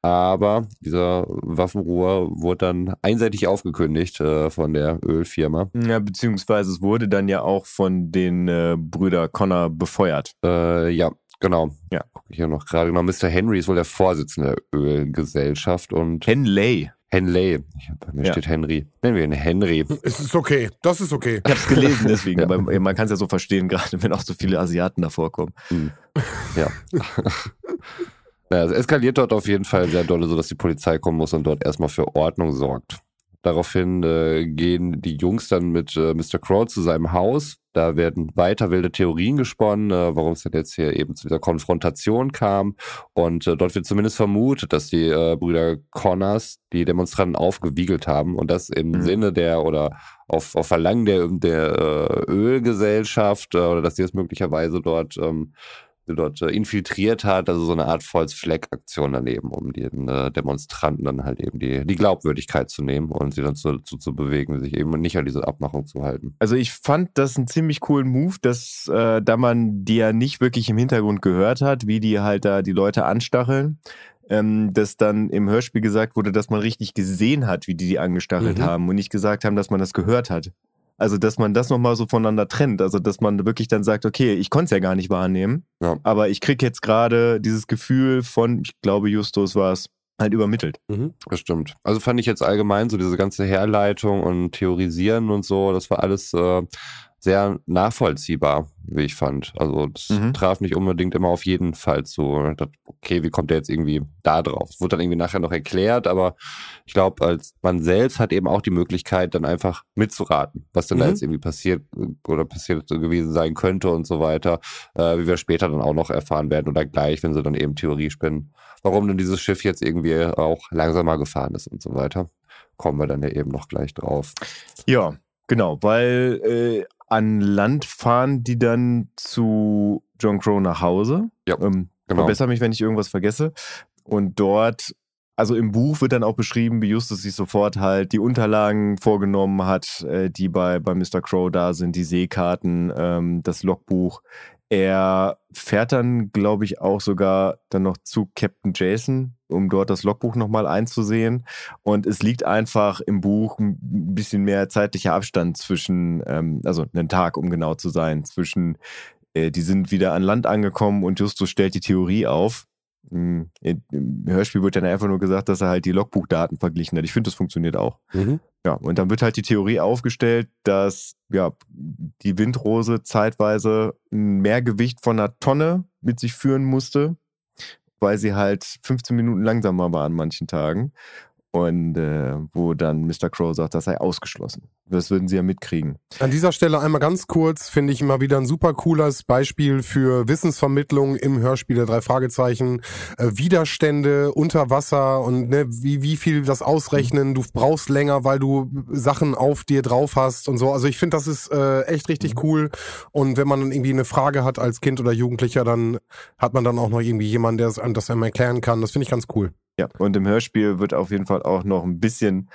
Aber dieser Waffenruhe wurde dann einseitig aufgekündigt äh, von der Ölfirma. Ja, beziehungsweise es wurde dann ja auch von den äh, Brüder Connor befeuert. Äh, ja, genau. Ja. Gucke ich hier noch gerade genau. Mr. Henry ist wohl der Vorsitzende der Ölgesellschaft und Henley. Henley. Bei mir Ja. steht Henry. Nennen wir ihn Henry. Es ist okay. Das ist okay. Ich hab's gelesen deswegen, [LAUGHS] Ja. aber man kann es ja so verstehen, gerade wenn auch so viele Asiaten davor kommen. Ja. [LAUGHS] naja, es eskaliert dort auf jeden Fall sehr dolle, sodass die Polizei kommen muss und dort erstmal für Ordnung sorgt. Daraufhin äh, gehen die Jungs dann mit äh, Mr. Crow zu seinem Haus. Da werden weiter wilde Theorien gesponnen, äh, warum es denn jetzt hier eben zu dieser Konfrontation kam. Und äh, dort wird zumindest vermutet, dass die äh, Brüder Connors die Demonstranten aufgewiegelt haben und das im Mhm. Sinne der oder auf, auf Verlangen der, der äh, Ölgesellschaft äh, oder dass sie es möglicherweise dort ähm, dort äh, infiltriert hat, also so eine Art False-Flag-Aktion daneben, um den äh, Demonstranten dann halt eben die, die Glaubwürdigkeit zu nehmen und sie dann zu, zu, zu bewegen, sich eben nicht an diese Abmachung zu halten. Also ich fand das einen ziemlich coolen Move, dass äh, da man die ja nicht wirklich im Hintergrund gehört hat, wie die halt da die Leute anstacheln, ähm, dass dann im Hörspiel gesagt wurde, dass man richtig gesehen hat, wie die die angestachelt Mhm. haben und nicht gesagt haben, dass man das gehört hat. Also dass man das nochmal so voneinander trennt. Also dass man wirklich dann sagt, okay, ich konnte es ja gar nicht wahrnehmen, Ja. aber ich krieg jetzt gerade dieses Gefühl von, ich glaube Justus war es, halt übermittelt. Mhm. Das stimmt. Also fand ich jetzt allgemein so diese ganze Herleitung und Theorisieren und so, das war alles äh, sehr nachvollziehbar, wie ich fand. Also das Mhm. traf nicht unbedingt immer auf jeden Fall zu. Dachte, Okay, wie kommt der jetzt irgendwie da drauf? Es wurde dann irgendwie nachher noch erklärt, aber ich glaube, als man selbst hat eben auch die Möglichkeit, dann einfach mitzuraten, was denn da Mhm. jetzt irgendwie passiert äh, oder passiert gewesen sein könnte und so weiter, äh, wie wir später dann auch noch erfahren werden oder gleich, wenn sie dann eben Theorie spinnen, warum denn dieses Schiff jetzt irgendwie auch langsamer gefahren ist und so weiter. Kommen wir dann ja eben noch gleich drauf. Ja, genau, weil äh, an Land fahren die dann zu John Crow nach Hause. Ja, Ähm, genau. Verbessere mich, wenn ich irgendwas vergesse. Und dort, also im Buch wird dann auch beschrieben, wie Justus sich sofort halt die Unterlagen vorgenommen hat, äh, die bei, bei Mr. Crow da sind, die Seekarten, ähm, das Logbuch. Er fährt dann, glaube ich, auch sogar dann noch zu Captain Jason, um dort das Logbuch nochmal einzusehen. Und es liegt einfach im Buch ein bisschen mehr zeitlicher Abstand zwischen, ähm, also einen Tag, um genau zu sein, zwischen, äh, die sind wieder an Land angekommen und Justus stellt die Theorie auf. Im im Hörspiel wird dann einfach nur gesagt, dass er halt die Logbuchdaten verglichen hat. Ich finde, das funktioniert auch. Mhm. Ja, und dann wird halt die Theorie aufgestellt, dass ja die Windrose zeitweise ein Mehrgewicht von einer Tonne mit sich führen musste, weil sie halt 15 Minuten langsamer war an manchen Tagen. Und äh, wo dann Mr. Crow sagt, das sei ausgeschlossen. Das würden sie ja mitkriegen. An dieser Stelle einmal ganz kurz, finde ich immer wieder ein super cooles Beispiel für Wissensvermittlung im Hörspiel der drei Fragezeichen. Äh, Widerstände unter Wasser und ne, wie, wie viel das ausrechnen. Du brauchst länger, weil du Sachen auf dir drauf hast und so. Also ich finde, das ist äh, echt richtig cool. Und wenn man dann irgendwie eine Frage hat als Kind oder Jugendlicher, dann hat man dann auch noch irgendwie jemanden, der das einem erklären kann. Das finde ich ganz cool. Ja, und im Hörspiel wird auf jeden Fall auch noch ein bisschen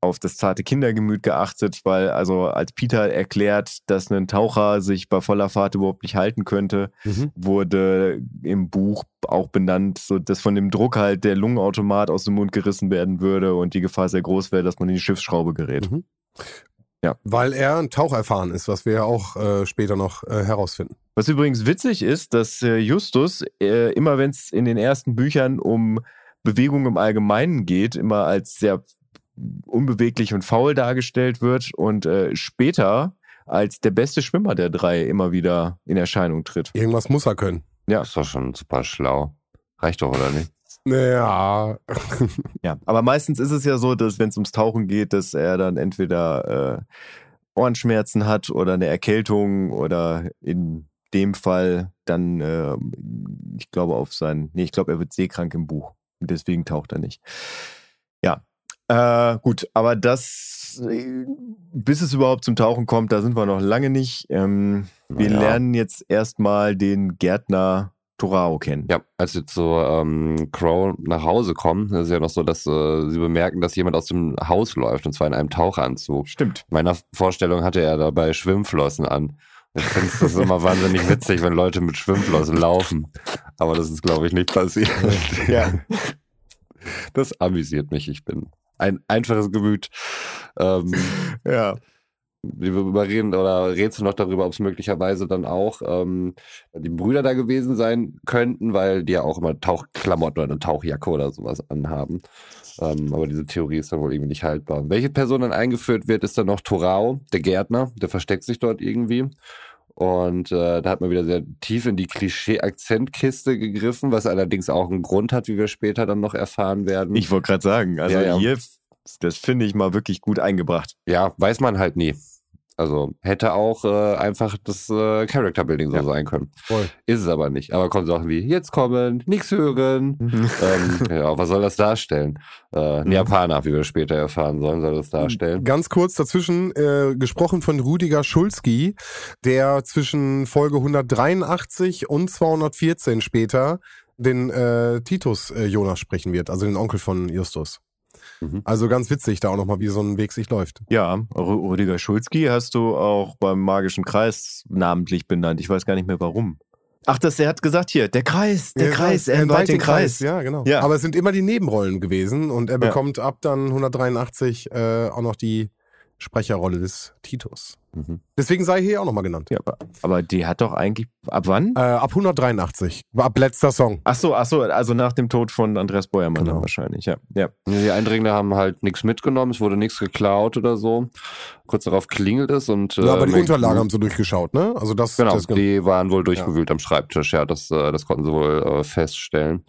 auf das zarte Kindergemüt geachtet, weil also als Peter erklärt, dass ein Taucher sich bei voller Fahrt überhaupt nicht halten könnte, Mhm. wurde im Buch auch benannt, so dass von dem Druck halt der Lungenautomat aus dem Mund gerissen werden würde und die Gefahr sehr groß wäre, dass man in die Schiffsschraube gerät. Mhm. Ja. Weil er ein Taucherfahren ist, was wir ja auch äh, später noch äh, herausfinden. Was übrigens witzig ist, dass äh, Justus äh, immer, wenn es in den ersten Büchern um Bewegung im Allgemeinen geht, immer als sehr unbeweglich und faul dargestellt wird und äh, später als der beste Schwimmer der drei immer wieder in Erscheinung tritt. Irgendwas muss er können. Ja. Das ist doch schon super schlau. Reicht doch, oder nicht? Ja, [LAUGHS] Ja, aber meistens ist es ja so, dass wenn es ums Tauchen geht, dass er dann entweder äh, Ohrenschmerzen hat oder eine Erkältung oder in dem Fall dann, äh, ich glaube, auf sein, nee, ich glaube, er wird seekrank im Buch. Deswegen taucht er nicht. Ja. Äh, gut, aber das, äh, bis es überhaupt zum Tauchen kommt, da sind wir noch lange nicht. Ähm, wir Naja. lernen jetzt erstmal den Gärtner Torao kennen. Ja, als jetzt so ähm, Crow nach Hause kommen, ist es ja noch so, dass äh, sie bemerken, dass jemand aus dem Haus läuft, und zwar in einem Tauchanzug. Stimmt. In meiner Vorstellung hatte er dabei Schwimmflossen an. Ich finde es immer wahnsinnig witzig, wenn Leute mit Schwimmflossen laufen. Aber das ist, glaube ich, nicht passiert. [LAUGHS] Ja. Das amüsiert mich. Ich bin ein einfaches Gemüt. Ähm, Ja. wir überreden oder redest du noch darüber, ob es möglicherweise dann auch ähm, die Brüder da gewesen sein könnten, weil die ja auch immer Tauchklamotten oder eine Tauchjacke oder sowas anhaben. Ähm, aber diese Theorie ist dann wohl irgendwie nicht haltbar. Welche Person dann eingeführt wird, ist dann noch Torao, der Gärtner, der versteckt sich dort irgendwie. Und äh, da hat man wieder sehr tief in die Klischee-Akzentkiste gegriffen, was allerdings auch einen Grund hat, wie wir später dann noch erfahren werden. Ich wollte gerade sagen, also Ja, ja. hier, das finde ich mal wirklich gut eingebracht. ja, weiß man halt nie. Also hätte auch äh, einfach das äh, Character Building so Ja. sein können. Voll. Ist es aber nicht. Aber kommen Sachen wie jetzt kommen, nichts hören. ähm, [LAUGHS] ja, was soll das darstellen? Äh, ein Mhm. Japaner, wie wir später erfahren sollen, soll das darstellen. Ganz kurz dazwischen, äh, gesprochen von Rüdiger Schulski, der zwischen Folge 183 und 214 später den äh, Titus äh, Jonas sprechen wird, also den Onkel von Justus. Mhm. Also ganz witzig, da auch nochmal, wie so ein Weg sich läuft. Ja, Rü- Rüdiger Schulzki hast du auch beim Magischen Kreis namentlich benannt. Ich weiß gar nicht mehr warum. Ach, das, er hat gesagt hier, der Kreis, der Kreis, er entweiht den Kreis. Ja, genau. Ja. Aber es sind immer die Nebenrollen gewesen und er Ja. bekommt ab dann 183 äh, auch noch die Sprecherrolle des Titus. Mhm. Deswegen sei hier auch nochmal genannt. Ja, aber, aber die hat doch eigentlich, ab wann? Äh, ab 183, ab letzter Song. Ach so, ach so, also nach dem Tod von Andreas Beuermann Genau. dann wahrscheinlich, ja. ja. Die Eindringler haben halt nichts mitgenommen, es wurde nichts geklaut oder so. Kurz darauf klingelt es und. Ja, aber die Mac- Unterlagen haben sie durchgeschaut, ne? Also das, Genau, das die waren wohl durchgewühlt am Schreibtisch, ja, das, äh, das konnten sie wohl äh, feststellen.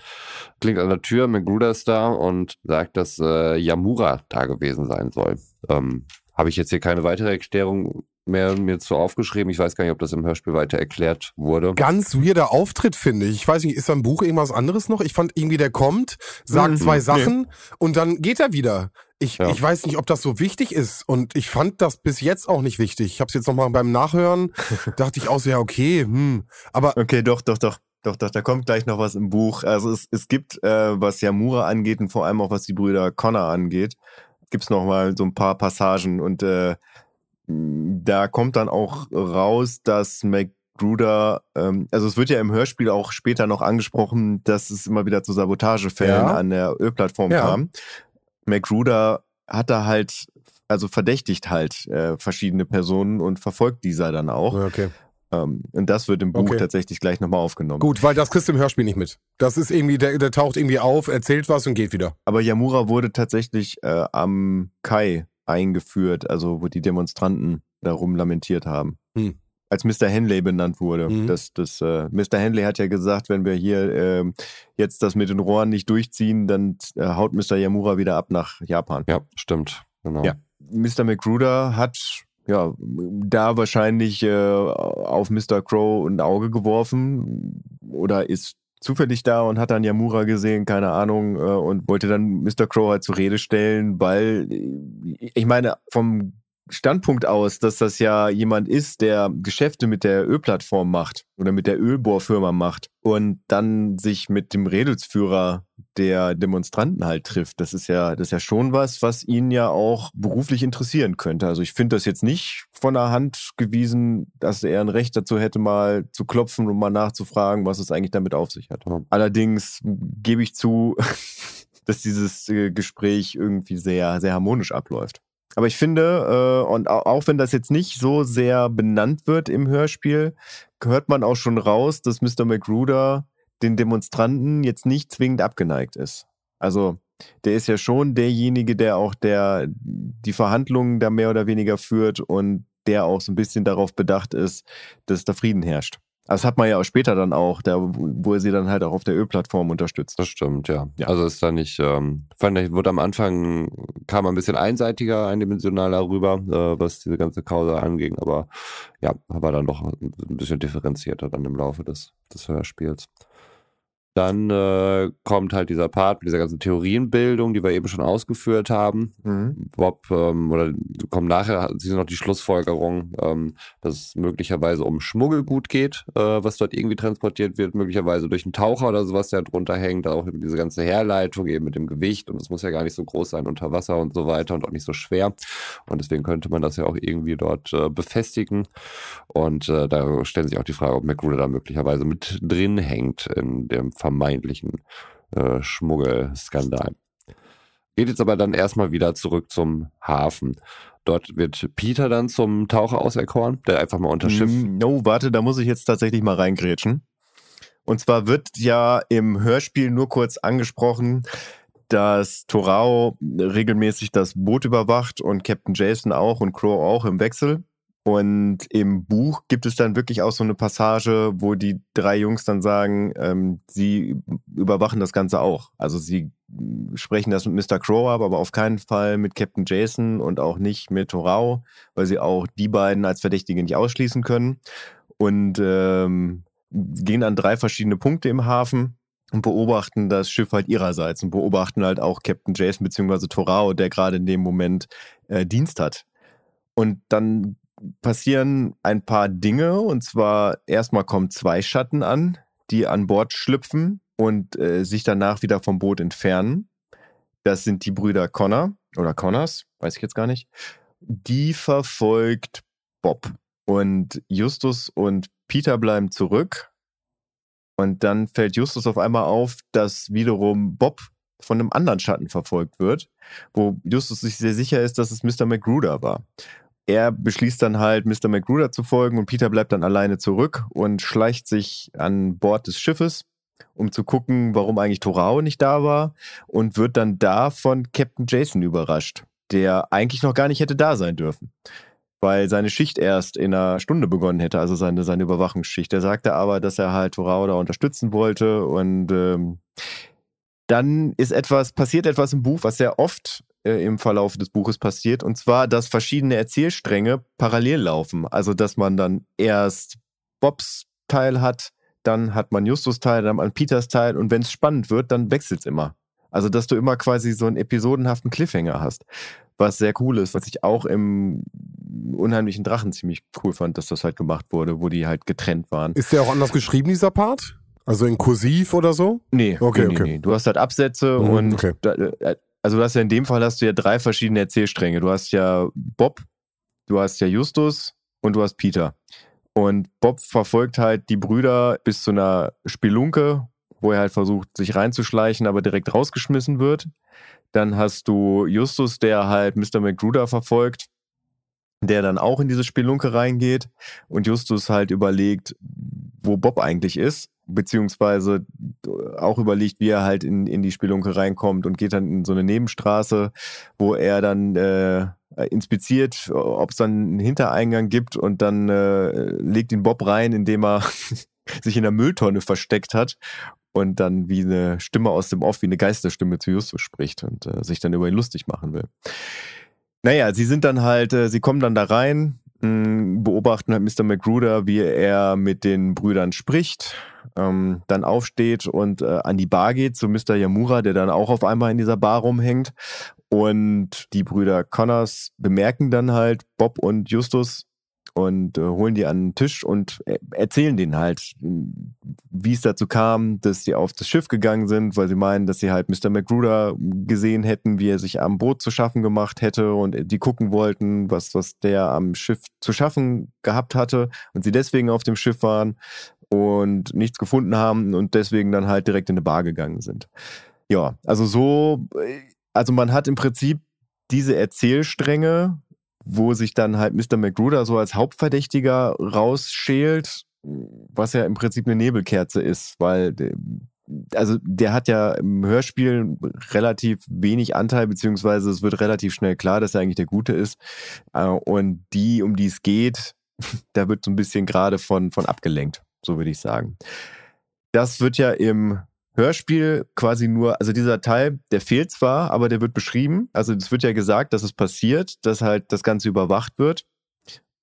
Klingt an der Tür, Magruder ist da und sagt, dass äh, Yamura da gewesen sein soll. Ähm, Habe ich jetzt hier keine weitere Erklärung mehr mir zu aufgeschrieben. Ich weiß gar nicht, ob das im Hörspiel weiter erklärt wurde. Ganz weirder Auftritt, finde ich. Ich weiß nicht, ist da im Buch irgendwas anderes noch? Ich fand irgendwie, der kommt, sagt Mhm, zwei nee. Sachen und dann geht er wieder. Ich, Ja. ich weiß nicht, ob das so wichtig ist. Und ich fand das bis jetzt auch nicht wichtig. Ich habe es jetzt nochmal beim Nachhören, [LAUGHS] dachte ich auch so, ja, okay, hm. Aber Okay, doch, doch, doch. Doch, doch, da kommt gleich noch was im Buch. Also es, es gibt, äh, was Yamura angeht und vor allem auch was die Brüder Connor angeht, gibt's noch mal so ein paar Passagen und äh, da kommt dann auch raus, dass McGruder, ähm, also es wird ja im Hörspiel auch später noch angesprochen, dass es immer wieder zu Sabotagefällen Ja. an der Ölplattform Ja. kam. McGruder hat da halt, also verdächtigt halt äh, verschiedene Personen und verfolgt dieser dann auch. okay. Ähm, und das wird im Buch Okay. tatsächlich gleich nochmal aufgenommen. Gut, weil das kriegst du im Hörspiel nicht mit. Das ist irgendwie, der, der taucht irgendwie auf, erzählt was und geht wieder. Aber Yamura wurde tatsächlich äh, am Kai eingeführt, also wo die Demonstranten darum lamentiert haben. Hm. Als Mr. Henley benannt wurde. Mhm. Das, das, äh, Mr. Henley hat ja gesagt, wenn wir hier ähm, jetzt das mit den Rohren nicht durchziehen, dann äh, haut Mr. Yamura wieder ab nach Japan. Ja, stimmt. Genau. Ja. Mr. McGruder hat ja da wahrscheinlich äh, auf Mr. Crow ein Auge geworfen oder ist zufällig da und hat dann Yamura gesehen, keine Ahnung, äh, und wollte dann Mr. Crow halt zur Rede stellen, weil äh, ich meine, vom Standpunkt aus, dass das ja jemand ist, der Geschäfte mit der Ölplattform macht oder mit der Ölbohrfirma macht und dann sich mit dem Redelsführer der Demonstranten halt trifft. Das ist ja, das ist ja schon was, was ihn ja auch beruflich interessieren könnte. Also ich finde das jetzt nicht von der Hand gewiesen, dass er ein Recht dazu hätte, mal zu klopfen und mal nachzufragen, was es eigentlich damit auf sich hat. Allerdings gebe ich zu, [LAUGHS] dass dieses äh, Gespräch irgendwie sehr, sehr harmonisch abläuft. Aber ich finde, äh, und au- auch wenn das jetzt nicht so sehr benannt wird im Hörspiel, hört man auch schon raus, dass Mr. McGruder den Demonstranten jetzt nicht zwingend abgeneigt ist. Also der ist ja schon derjenige, der auch der die Verhandlungen da mehr oder weniger führt und der auch so ein bisschen darauf bedacht ist, dass da Frieden herrscht. Also das hat man ja auch später dann auch, da, wo er sie dann halt auch auf der Ölplattform unterstützt. Das stimmt, ja. Ja. Also ist da nicht, ähm, fand ich, wurde am Anfang, kam ein bisschen einseitiger, eindimensionaler rüber, äh, was diese ganze Causa anging, aber ja, war dann doch ein bisschen differenzierter dann im Laufe des, des Hörspiels. Dann äh, kommt halt dieser Part mit dieser ganzen Theorienbildung, die wir eben schon ausgeführt haben. Mhm. Bob, ähm, oder kommt nachher, sie noch die Schlussfolgerung, ähm, dass es möglicherweise um Schmuggelgut geht, äh, was dort irgendwie transportiert wird, möglicherweise durch einen Taucher oder sowas, der drunter hängt, auch diese ganze Herleitung eben mit dem Gewicht und es muss ja gar nicht so groß sein unter Wasser und so weiter und auch nicht so schwer und deswegen könnte man das ja auch irgendwie dort äh, befestigen und äh, da stellen sich auch die Frage, ob McGruder da möglicherweise mit drin hängt in dem vermeintlichen äh, Schmuggelskandal. Geht jetzt aber dann erstmal wieder zurück zum Hafen. Dort wird Peter dann zum Taucher auserkoren, der einfach mal unter Schiff. No, warte, da muss ich jetzt tatsächlich mal reingrätschen. Und zwar wird ja im Hörspiel nur kurz angesprochen, dass Torao regelmäßig das Boot überwacht und Captain Jason auch und Crow auch im Wechsel. Und im Buch gibt es dann wirklich auch so eine Passage, wo die drei Jungs dann sagen, ähm, sie überwachen das Ganze auch. Also sie sprechen das mit Mr. Crow ab, aber auf keinen Fall mit Captain Jason und auch nicht mit Torau, weil sie auch die beiden als Verdächtige nicht ausschließen können. Und ähm, gehen an drei verschiedene Punkte im Hafen und beobachten das Schiff halt ihrerseits und beobachten halt auch Captain Jason bzw. Torao, der gerade in dem Moment äh, Dienst hat. Und dann passieren ein paar Dinge und zwar erstmal kommen zwei Schatten an, die an Bord schlüpfen und äh, sich danach wieder vom Boot entfernen. Das sind die Brüder Connor oder Connors, weiß ich jetzt gar nicht. Die verfolgt Bob. Und Justus und Peter bleiben zurück. Und dann fällt Justus auf einmal auf, dass wiederum Bob von einem anderen Schatten verfolgt wird, wo Justus sich sehr sicher ist, dass es Mr. McGruder war. Er beschließt dann halt, Mr. McGruder zu folgen und Peter bleibt dann alleine zurück und schleicht sich an Bord des Schiffes, um zu gucken, warum eigentlich Torao nicht da war und wird dann da von Captain Jason überrascht, der eigentlich noch gar nicht hätte da sein dürfen weil seine Schicht erst in einer Stunde begonnen hätte, also seine, seine Überwachungsschicht. Er sagte aber, dass er halt Torau da unterstützen wollte und ähm, dann ist etwas, passiert etwas im Buch, was sehr oft äh, im Verlauf des Buches passiert, und zwar, dass verschiedene Erzählstränge parallel laufen. Also, dass man dann erst Bobs Teil hat, dann hat man Justus Teil, dann hat man Peters Teil und wenn es spannend wird, dann wechselt es immer. Also, dass du immer quasi so einen episodenhaften Cliffhanger hast was sehr cool ist, was ich auch im unheimlichen Drachen ziemlich cool fand, dass das halt gemacht wurde, wo die halt getrennt waren. Ist der auch anders geschrieben, dieser Part? Also in Kursiv oder so? Nee, okay, nee, okay. Nee. Du hast halt Absätze mhm, und okay. da, äh, also du hast ja in dem Fall hast du ja drei verschiedene Erzählstränge. Du hast ja Bob, du hast ja Justus und du hast Peter. Und Bob verfolgt halt die Brüder bis zu einer Spelunke, wo er halt versucht, sich reinzuschleichen, aber direkt rausgeschmissen wird. Dann hast du Justus, der halt Mr. McGruder verfolgt, der dann auch in diese Spelunke reingeht und Justus halt überlegt, wo Bob eigentlich ist, beziehungsweise auch überlegt, wie er halt in, in die Spelunke reinkommt und geht dann in so eine Nebenstraße, wo er dann äh, inspiziert, ob es dann einen Hintereingang gibt und dann äh, legt ihn Bob rein, indem er [LAUGHS] sich in der Mülltonne versteckt hat und dann wie eine Stimme aus dem Off, wie eine Geisterstimme zu Justus spricht und äh, sich dann über ihn lustig machen will. Naja, sie sind dann halt, äh, sie kommen dann da rein, mh, hm, beobachten halt Mr. McGruder, wie er mit den Brüdern spricht, ähm, dann aufsteht und äh, an die Bar geht zu Mr. Yamura, der dann auch auf einmal in dieser Bar rumhängt. Und die Brüder Connors bemerken dann halt Bob und Justus und äh, holen die an den Tisch und äh, erzählen denen halt, wie es dazu kam, dass sie auf das Schiff gegangen sind, weil sie meinen, dass sie halt Mr. McGruder gesehen hätten, wie er sich am Boot zu schaffen gemacht hätte und die gucken wollten, was, was der am Schiff zu schaffen gehabt hatte und sie deswegen auf dem Schiff waren und nichts gefunden haben und deswegen dann halt direkt in eine Bar gegangen sind. Ja, also so, äh, also man hat im Prinzip diese Erzählstränge wo sich dann halt Mr. McGruder so als Hauptverdächtiger rausschält, was ja im Prinzip eine Nebelkerze ist, weil also der hat ja im Hörspiel relativ wenig Anteil, beziehungsweise es wird relativ schnell klar, dass er eigentlich der Gute ist. Äh, und die, um die es geht, [LAUGHS] da wird so ein bisschen gerade von, von abgelenkt, so würde ich sagen. Das wird ja im Hörspiel quasi nur, also dieser Teil, der fehlt zwar, aber der wird beschrieben. Also es wird ja gesagt, dass es passiert, dass halt das Ganze überwacht wird.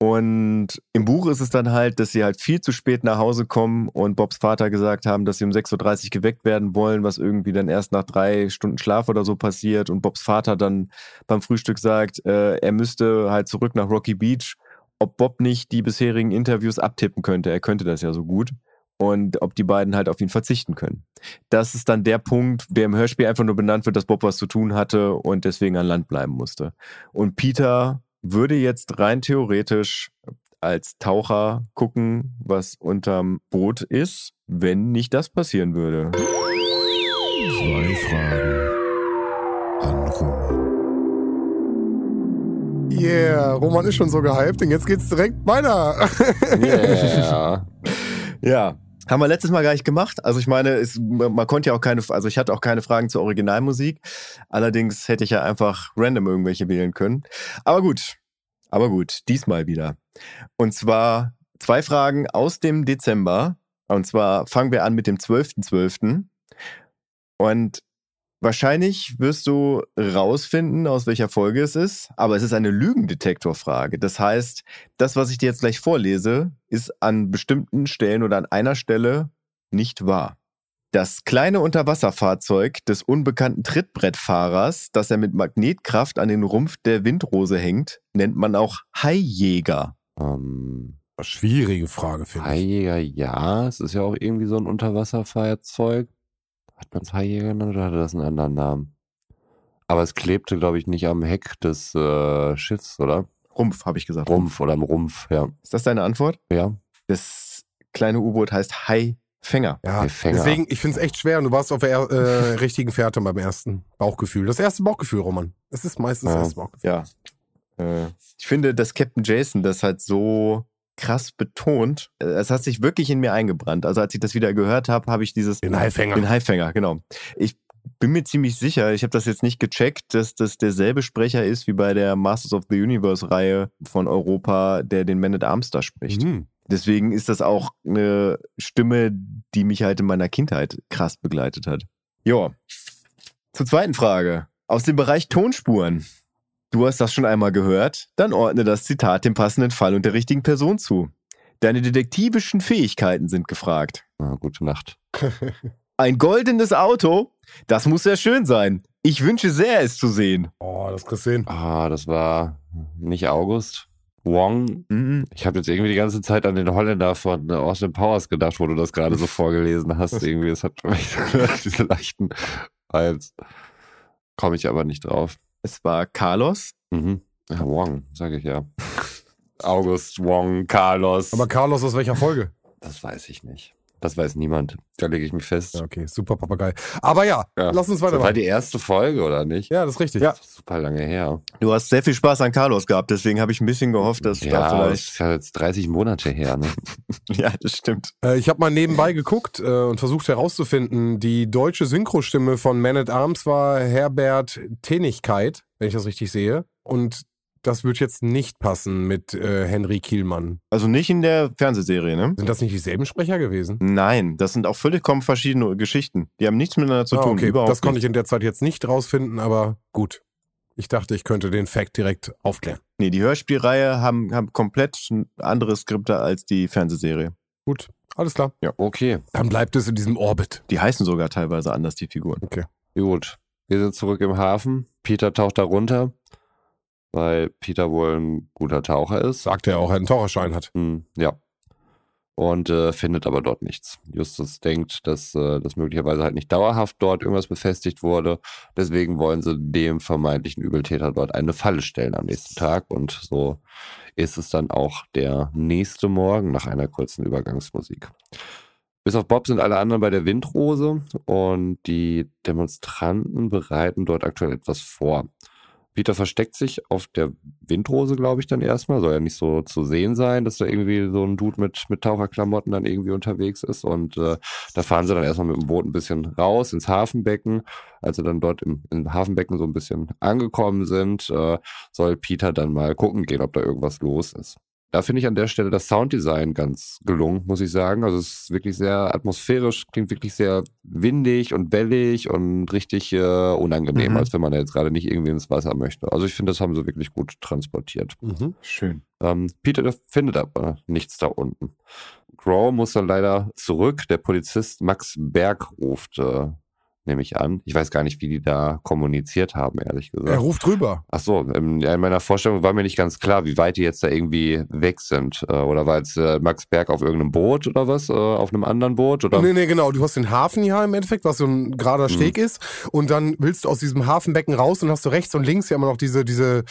Und im Buch ist es dann halt, dass sie halt viel zu spät nach Hause kommen und Bobs Vater gesagt haben, dass sie um 6.30 Uhr geweckt werden wollen, was irgendwie dann erst nach drei Stunden Schlaf oder so passiert. Und Bobs Vater dann beim Frühstück sagt, äh, er müsste halt zurück nach Rocky Beach, ob Bob nicht die bisherigen Interviews abtippen könnte. Er könnte das ja so gut und ob die beiden halt auf ihn verzichten können. Das ist dann der Punkt, der im Hörspiel einfach nur benannt wird, dass Bob was zu tun hatte und deswegen an Land bleiben musste. Und Peter würde jetzt rein theoretisch als Taucher gucken, was unterm Boot ist, wenn nicht das passieren würde. Zwei Fragen an Roman. Yeah, Roman ist schon so gehypt und jetzt geht's direkt weiter. [LAUGHS] Yeah. ja, haben wir letztes Mal gar nicht gemacht. Also ich meine, es, man konnte ja auch keine, also ich hatte auch keine Fragen zur Originalmusik. Allerdings hätte ich ja einfach random irgendwelche wählen können. Aber gut, aber gut, diesmal wieder. Und zwar zwei Fragen aus dem Dezember. Und zwar fangen wir an mit dem 12.12. .12. Und Wahrscheinlich wirst du rausfinden, aus welcher Folge es ist, aber es ist eine Lügendetektorfrage. Das heißt, das, was ich dir jetzt gleich vorlese, ist an bestimmten Stellen oder an einer Stelle nicht wahr. Das kleine Unterwasserfahrzeug des unbekannten Trittbrettfahrers, das er mit Magnetkraft an den Rumpf der Windrose hängt, nennt man auch Haijäger. Ähm, Schwierige Frage, finde ich. Haijäger, ja. Es ist ja auch irgendwie so ein Unterwasserfahrzeug. Hat man es Haijäger genannt oder hatte das einen anderen Namen? Aber es klebte, glaube ich, nicht am Heck des äh, Schiffs, oder? Rumpf, habe ich gesagt. Rumpf oder am Rumpf, ja. Ist das deine Antwort? Ja. Das kleine U-Boot heißt Haifänger. Ja, Der Fänger. deswegen, ich finde es echt schwer und du warst auf der er- äh, [LAUGHS] richtigen Fährte beim ersten Bauchgefühl. Das erste Bauchgefühl, Roman. Es ist meistens das Ja. erste Bauchgefühl. Ja. Äh, ich finde, dass Captain Jason das halt so krass betont. äh, Es hat sich wirklich in mir eingebrannt. Also als ich das wieder gehört habe, habe ich dieses Den Haifänger. Den Haifänger, genau. Ich bin mir ziemlich sicher, ich habe das jetzt nicht gecheckt, dass das derselbe Sprecher ist wie bei der Masters of the Universe Reihe von Europa, der den Man at Arms da spricht. Mhm. Deswegen ist das auch eine Stimme, die mich halt in meiner Kindheit krass begleitet hat. Ja. Zur zweiten Frage. Aus dem Bereich Tonspuren. Du hast das schon einmal gehört, dann ordne das Zitat dem passenden Fall und der richtigen Person zu. Deine detektivischen Fähigkeiten sind gefragt. Ah, gute Nacht. [LAUGHS] Ein goldenes Auto? Das muss sehr schön sein. Ich wünsche sehr, es zu sehen. Oh, das kriegst du hin. Ah, das war nicht August. Wong. Mhm. Ich habe jetzt irgendwie die ganze Zeit an den Holländer von Austin Powers gedacht, wo du das gerade so [LAUGHS] vorgelesen hast. Irgendwie, es hat für mich [LAUGHS] diese leichten Vibes. Komme ich aber nicht drauf. Es war Carlos. Mhm. Ja, Wong, sage ich ja. [LAUGHS] August, Wong, Carlos. Aber Carlos, aus welcher Folge? das weiß ich nicht. Das weiß niemand. Da lege ich mich fest. Ja, okay, super Papagei. Aber ja, Ja. lass uns Das war weitermachen. die erste Folge, oder nicht? Ja, das ist richtig. Ja. Das ist super lange her. Du hast sehr viel Spaß an Carlos gehabt, deswegen habe ich ein bisschen gehofft, dass du da Ja, das vielleicht. ist ja jetzt 30 Monate her. Ne? [LAUGHS] Ja, das stimmt. Äh, ich habe mal nebenbei geguckt äh, und versucht herauszufinden, die deutsche Synchrostimme von Man at Arms war Herbert Tenigkeit, wenn ich das richtig sehe. Und das wird jetzt nicht passen mit äh, Henry Kielmann. Also nicht in der Fernsehserie, ne? Sind das nicht dieselben Sprecher gewesen? Nein, das sind auch völlig kommen verschiedene Geschichten. Die haben nichts miteinander zu Ah, tun. okay, Überhaupt das konnte ich nicht. in der Zeit jetzt nicht rausfinden, aber gut. Ich dachte, ich könnte den Fact direkt aufklären. Nee, die Hörspielreihe haben, haben komplett andere Skripte als die Fernsehserie. Gut, alles klar. Okay, Dann bleibt es in diesem Orbit. Die heißen sogar teilweise anders, die Figuren. gut. Wir sind zurück im Hafen. Peter taucht da runter, weil Peter wohl ein guter Taucher ist. Sagt er auch, er einen Taucherschein hat. Hm, ja. Und äh, findet aber dort nichts. Justus denkt, dass äh, das möglicherweise halt nicht dauerhaft dort irgendwas befestigt wurde. Deswegen wollen sie dem vermeintlichen Übeltäter dort eine Falle stellen am nächsten Tag. Und so ist es dann auch der nächste Morgen nach einer kurzen Übergangsmusik. Bis auf Bob sind alle anderen bei der Windrose und die Demonstranten bereiten dort aktuell etwas vor. Peter versteckt sich auf der Windrose, glaube ich, dann erstmal. Soll ja nicht so zu sehen sein, dass da irgendwie so ein Dude mit, mit Taucherklamotten dann irgendwie unterwegs ist. Und äh, da fahren sie dann erstmal mit dem Boot ein bisschen raus ins Hafenbecken. Als sie dann dort im, im Hafenbecken so ein bisschen angekommen sind, äh, soll Peter dann mal gucken gehen, ob da irgendwas los ist. Da finde ich an der Stelle das Sounddesign ganz gelungen, muss ich sagen. Also es ist wirklich sehr atmosphärisch, klingt wirklich sehr windig und wellig und richtig äh, unangenehm, Mhm. als wenn man da jetzt gerade nicht irgendwie ins Wasser möchte. Also ich finde, das haben sie wirklich gut transportiert. Mhm. Schön. Ähm, Peter findet aber nichts da unten. Crow muss dann leider zurück. Der Polizist Max Berg ruft, äh, nehme ich an. Ich weiß gar nicht, wie die da kommuniziert haben, ehrlich gesagt. Er ruft rüber. Ach so, ähm, ja, in meiner Vorstellung war mir nicht ganz klar, wie weit die jetzt da irgendwie weg sind. Äh, oder war jetzt äh, Max Berg auf irgendeinem Boot oder was? Äh, auf einem anderen Boot? Oder? Nee, nee, genau. Du hast den Hafen hier im Endeffekt, was so ein gerader Steg ist. Und dann willst du aus diesem Hafenbecken raus und hast du rechts und links ja immer noch diese, diese,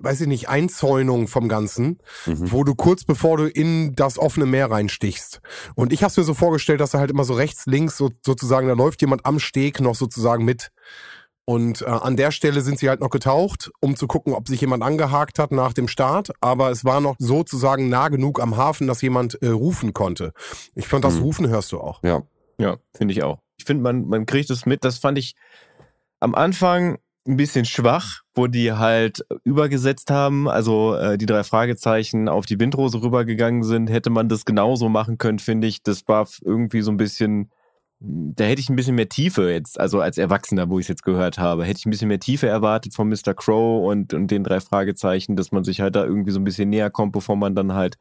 weiß ich nicht, Einzäunung vom Ganzen, Mhm. wo du kurz bevor du in das offene Meer reinstichst. Und ich habe mir so vorgestellt, dass er halt immer so rechts, links so, sozusagen, da läuft jemand am Steg noch sozusagen mit. Und äh, an der Stelle sind sie halt noch getaucht, um zu gucken, ob sich jemand angehakt hat nach dem Start. Aber es war noch sozusagen nah genug am Hafen, dass jemand äh, rufen konnte. Ich fand, das Mhm. Rufen hörst du auch. Ja. Ja, finde ich auch. Ich finde, man, man kriegt es mit. Das fand ich am Anfang ein bisschen schwach, wo die halt übergesetzt haben, also äh, die drei Fragezeichen auf die Windrose rübergegangen sind. Hätte man das genauso machen können, finde ich. Das war irgendwie so ein bisschen da hätte ich ein bisschen mehr Tiefe jetzt, also als Erwachsener, wo ich es jetzt gehört habe, hätte ich ein bisschen mehr Tiefe erwartet von Mr. Crow und, und den drei Fragezeichen, dass man sich halt da irgendwie so ein bisschen näher kommt, bevor man dann halt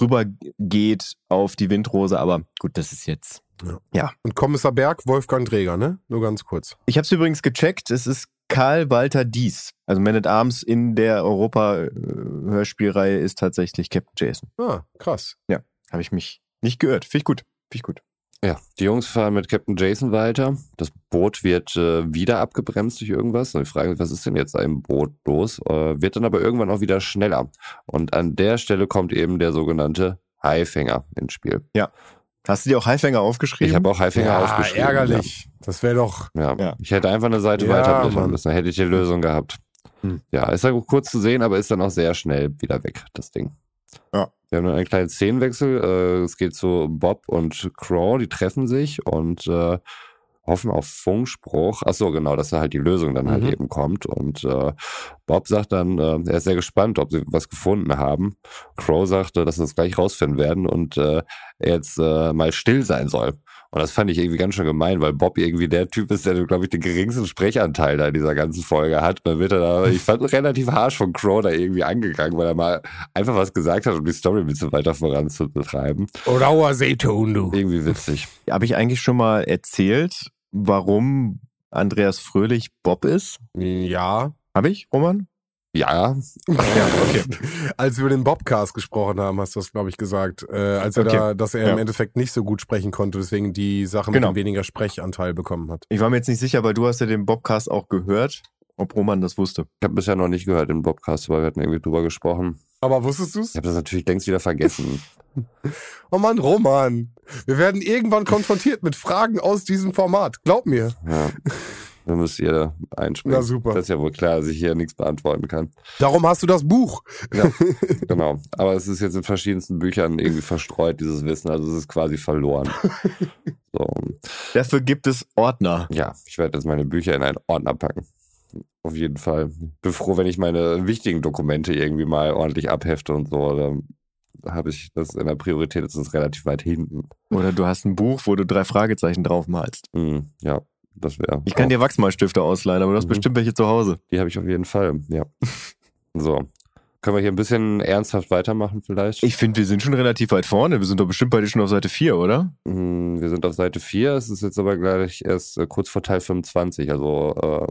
rübergeht auf die Windrose. Aber gut, das ist jetzt. Und Kommissar Berg, Wolfgang Träger, ne? Nur ganz kurz. Ich habe es übrigens gecheckt, es ist Karl Walter Dies. Also Man at Arms in der Europa-Hörspielreihe ist tatsächlich Captain Jason. Ah, krass. Habe ich mich nicht geirrt. Finde ich gut. Finde ich gut. Ja, die Jungs fahren mit Captain Jason weiter. Das Boot wird äh, wieder abgebremst durch irgendwas. Und ich frage mich, was ist denn jetzt ein Boot los? Äh, wird dann aber irgendwann auch wieder schneller. Und an der Stelle kommt eben der sogenannte Haifänger ins Spiel. Hast du dir auch Haifänger aufgeschrieben? Ich habe auch Haifänger ja, aufgeschrieben. ärgerlich. Das wäre doch. Ja. Ja. Ja. Ich hätte einfach eine Seite Ja, weiterblättern müssen. Dann hätte ich die Lösung gehabt. Hm. Ja, ist ja kurz zu sehen, aber ist dann auch sehr schnell wieder weg, das Ding. Ja. Wir haben dann einen kleinen Szenenwechsel. Äh, es geht zu Bob und Crow, die treffen sich und äh, hoffen auf Funkspruch. Ach so, genau, dass da halt die Lösung dann halt Mhm. eben kommt. Und äh, Bob sagt dann, äh, er ist sehr gespannt, ob sie was gefunden haben. Crow sagte, dass sie das gleich rausfinden werden und äh, er jetzt äh, mal still sein soll. Und das fand ich irgendwie ganz schön gemein, weil Bob irgendwie der Typ ist, der, glaube ich, den geringsten Sprechanteil da in dieser ganzen Folge hat. Dann wird er da, ich fand relativ harsch von Crow da irgendwie angegangen, weil er mal einfach was gesagt hat, um die Story ein bisschen weiter voranzutreiben. Rauer Seeton, du. Irgendwie witzig. Habe ich eigentlich schon mal erzählt, warum Andreas Fröhlich Bob ist? Ja. Habe ich, Roman? Ja, Ja, okay. [LAUGHS] Als wir über den Bobcast gesprochen haben, hast du das, glaube ich, gesagt. Äh, als er Okay. da, dass er im Ja. Endeffekt nicht so gut sprechen konnte, deswegen die Sache Genau. mit dem weniger Sprechanteil bekommen hat. Ich war mir jetzt nicht sicher, weil du hast ja den Bobcast auch gehört, ob Roman das wusste. ich habe bisher noch nicht gehört im Bobcast, aber wir hatten irgendwie drüber gesprochen. Aber wusstest du's? Ich habe das natürlich längst wieder vergessen. [LAUGHS] Oh Mann, Roman. Wir werden irgendwann konfrontiert mit Fragen aus diesem Format. Glaub mir. Ja. [LAUGHS] Da müsst ihr einspringen. Na super. Das ist ja wohl klar, dass ich hier nichts beantworten kann. Darum hast du das Buch. [LAUGHS] Genau. Aber es ist jetzt in verschiedensten Büchern irgendwie verstreut, dieses Wissen. Also es ist quasi verloren. [LAUGHS] So. Dafür gibt es Ordner. Ja, ich werde jetzt meine Bücher in einen Ordner packen. Auf jeden Fall. Bin froh, wenn ich meine wichtigen Dokumente irgendwie mal ordentlich abhefte und so. Dann habe ich das in der Priorität, ist das relativ weit hinten. Oder du hast ein Buch, wo du drei Fragezeichen draufmalst. Hm, ja, das wäre. Ich kann dir Wachsmalstifte ausleihen, aber du hast Mhm. bestimmt welche zu Hause. Die habe ich auf jeden Fall, ja. [LAUGHS] so. Können wir hier ein bisschen ernsthaft weitermachen vielleicht? Ich finde, wir sind schon relativ weit vorne. Wir sind doch bestimmt bei dir schon auf Seite 4, oder? Hm, Wir sind auf Seite 4, es ist jetzt aber gleich erst äh, kurz vor Teil 25, also äh,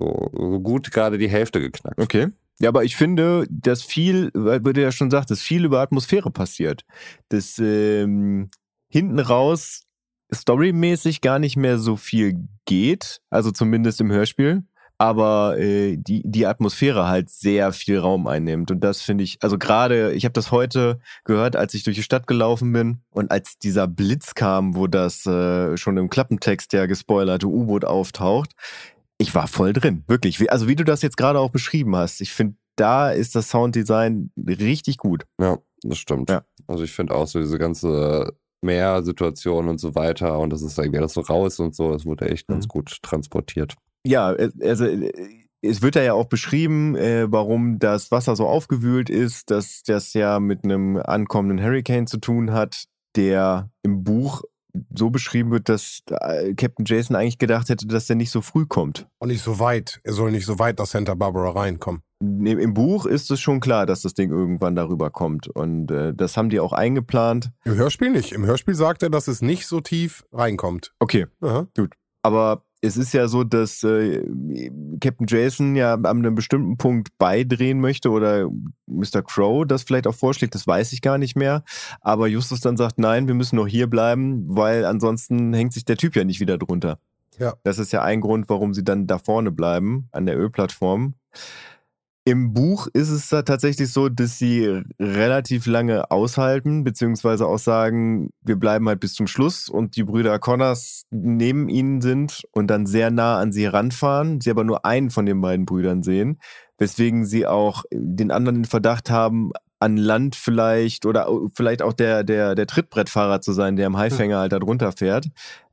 so, so gut gerade die Hälfte geknackt. Okay. Ja, aber ich finde, dass viel, weil du ja schon sagtest, viel über Atmosphäre passiert. Dass ähm, hinten raus storymäßig gar nicht mehr so viel geht, also zumindest im Hörspiel, aber äh, die, die Atmosphäre halt sehr viel Raum einnimmt. Und das finde ich, also gerade, ich habe das heute gehört, als ich durch die Stadt gelaufen bin und als dieser Blitz kam, wo das äh, schon im Klappentext ja gespoilerte U-Boot auftaucht, ich war voll drin, wirklich. Also wie du das jetzt gerade auch beschrieben hast, ich finde, da ist das Sounddesign richtig gut. Ja, das stimmt. Ja. Also ich finde auch so diese ganze Meersituation und so weiter und das ist irgendwie alles so raus und so, das wurde echt ganz Mhm. gut transportiert. Ja, äh, also äh, es wird da ja auch beschrieben, äh, warum das Wasser so aufgewühlt ist, dass das ja mit einem ankommenden Hurricane zu tun hat, der im Buch so beschrieben wird, dass äh, Captain Jason eigentlich gedacht hätte, dass der nicht so früh kommt. Und nicht so weit. Er soll nicht so weit nach Santa Barbara reinkommen. Im, Im Buch ist es schon klar, dass das Ding irgendwann darüber kommt. Und äh, das haben die auch eingeplant. Im Hörspiel nicht. Im Hörspiel sagt er, dass es nicht so tief reinkommt. Okay, Aha. Aber es ist ja so, dass äh, Captain Jason ja an einem bestimmten Punkt beidrehen möchte oder Mr. Crow das vielleicht auch vorschlägt, das weiß ich gar nicht mehr. Aber Justus dann sagt, nein, wir müssen noch hier bleiben, weil ansonsten hängt sich der Typ ja nicht wieder drunter. Ja. Das ist ja ein Grund, warum sie dann da vorne bleiben, an der Ölplattform. Im Buch ist es da tatsächlich so, dass sie relativ lange aushalten, beziehungsweise auch sagen, wir bleiben halt bis zum Schluss und die Brüder Connors neben ihnen sind und dann sehr nah an sie ranfahren, sie aber nur einen von den beiden Brüdern sehen, weswegen sie auch den anderen den Verdacht haben, an Land vielleicht oder vielleicht auch der, der, der Trittbrettfahrer zu sein, der im Haifänger halt da drunter fährt.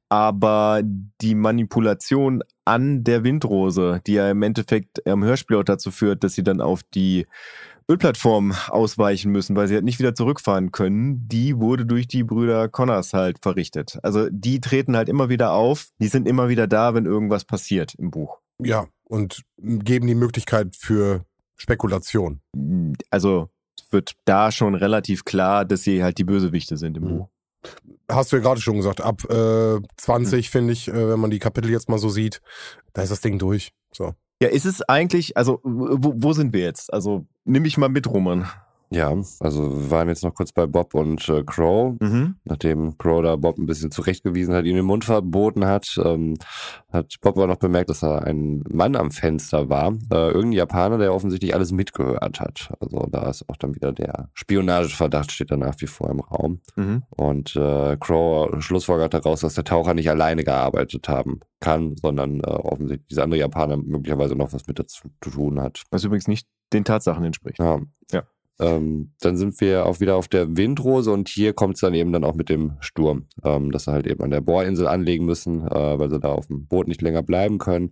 aber die Manipulation an der Windrose, die ja im Endeffekt im Hörspiel auch dazu führt, dass sie dann auf die Ölplattform ausweichen müssen, weil sie halt nicht wieder zurückfahren können, die wurde durch die Brüder Connors halt verrichtet. Also die treten halt immer wieder auf, die sind immer wieder da, wenn irgendwas passiert im Buch. Ja, und geben die Möglichkeit für Spekulation. Also wird da schon relativ klar, dass sie halt die Bösewichte sind im Mhm. Buch. Hast du ja gerade schon gesagt, ab äh, 20 finde ich, äh, wenn man die Kapitel jetzt mal so sieht, da ist das Ding durch. So. Ja, ist es eigentlich, also wo, wo sind wir jetzt? Also nimm mich mal mit, Roman. Ja, also wir waren jetzt noch kurz bei Bob und äh, Crow. Mhm. Nachdem Crow da Bob ein bisschen zurechtgewiesen hat, ihm den Mund verboten hat, ähm, hat Bob aber noch bemerkt, dass da ein Mann am Fenster war. Äh, irgendein Japaner, der offensichtlich alles mitgehört hat. Also da ist auch dann wieder der Spionageverdacht steht da nach wie vor im Raum. Mhm. Und äh, Crow schlussfolgert daraus, dass der Taucher nicht alleine gearbeitet haben kann, sondern äh, offensichtlich dieser andere Japaner möglicherweise noch was mit dazu zu tun hat. Was übrigens nicht den Tatsachen entspricht. Ja. Ja. Ähm, dann sind wir auch wieder auf der Windrose und hier kommt es dann eben dann auch mit dem Sturm, ähm, dass sie halt eben an der Bohrinsel anlegen müssen, äh, weil sie da auf dem Boot nicht länger bleiben können.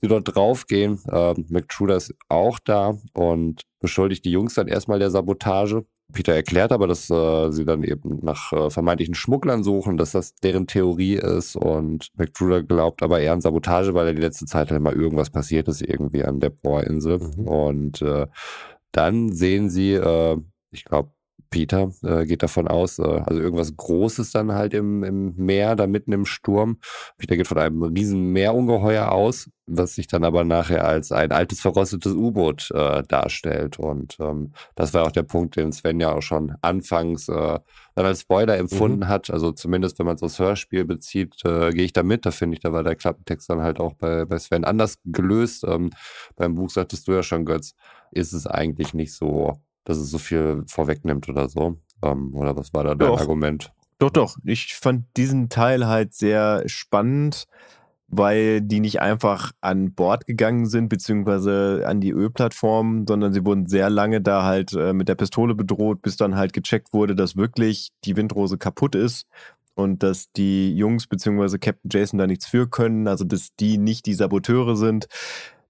Sie dort draufgehen, äh, McTruder ist auch da und beschuldigt die Jungs dann erstmal der Sabotage. Peter erklärt aber, dass äh, sie dann eben nach äh, vermeintlichen Schmugglern suchen, dass das deren Theorie ist und McTruder glaubt aber eher an Sabotage, weil er die letzte Zeit halt mal irgendwas passiert ist irgendwie an der Bohrinsel Mhm. und äh, dann sehen sie, äh, ich glaube, Peter äh, geht davon aus, äh, also irgendwas Großes dann halt im, im Meer, da mitten im Sturm. Peter geht von einem riesen Meerungeheuer aus, was sich dann aber nachher als ein altes, verrostetes U-Boot äh, darstellt. Und ähm, das war auch der Punkt, den Sven ja auch schon anfangs äh, dann als Spoiler empfunden hat. Also zumindest, wenn man es aufs Hörspiel bezieht, äh, gehe ich da mit. Da finde ich, da war der Klappentext dann halt auch bei, bei Sven anders gelöst. Ähm, beim Buch sagtest du ja schon, Götz, ist es eigentlich nicht so, dass es so viel vorwegnimmt oder so. Ähm, oder was war da dein Doch. Argument? Doch, doch. Ich fand diesen Teil halt sehr spannend, weil die nicht einfach an Bord gegangen sind, beziehungsweise an die Ölplattform, sondern sie wurden sehr lange da halt äh, mit der Pistole bedroht, bis dann halt gecheckt wurde, dass wirklich die Windrose kaputt ist und dass die Jungs beziehungsweise Captain Jason da nichts für können, also dass die nicht die Saboteure sind.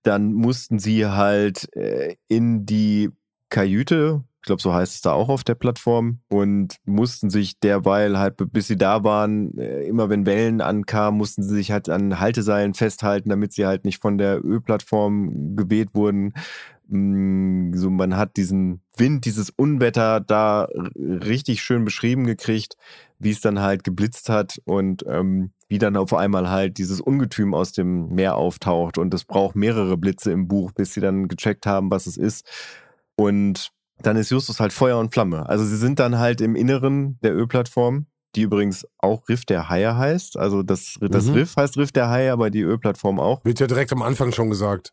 Dann mussten sie halt äh, in die Kajüte, ich glaube, so heißt es da auch auf der Plattform, und mussten sich derweil halt, bis sie da waren, äh, immer wenn Wellen ankamen, mussten sie sich halt an Halteseilen festhalten, damit sie halt nicht von der Ölplattform geweht wurden. Mm, So, man hat diesen Wind, dieses Unwetter da richtig schön beschrieben gekriegt, wie es dann halt geblitzt hat und ähm, wie dann auf einmal halt dieses Ungetüm aus dem Meer auftaucht. Und es braucht mehrere Blitze im Buch, bis sie dann gecheckt haben, was es ist. Und dann ist Justus halt Feuer und Flamme. Also sie sind dann halt im Inneren der Ölplattform, die übrigens auch Riff der Haie heißt. Also das, das Mhm. Riff heißt Riff der Haie, aber die Ölplattform auch. Wird ja direkt am Anfang schon gesagt.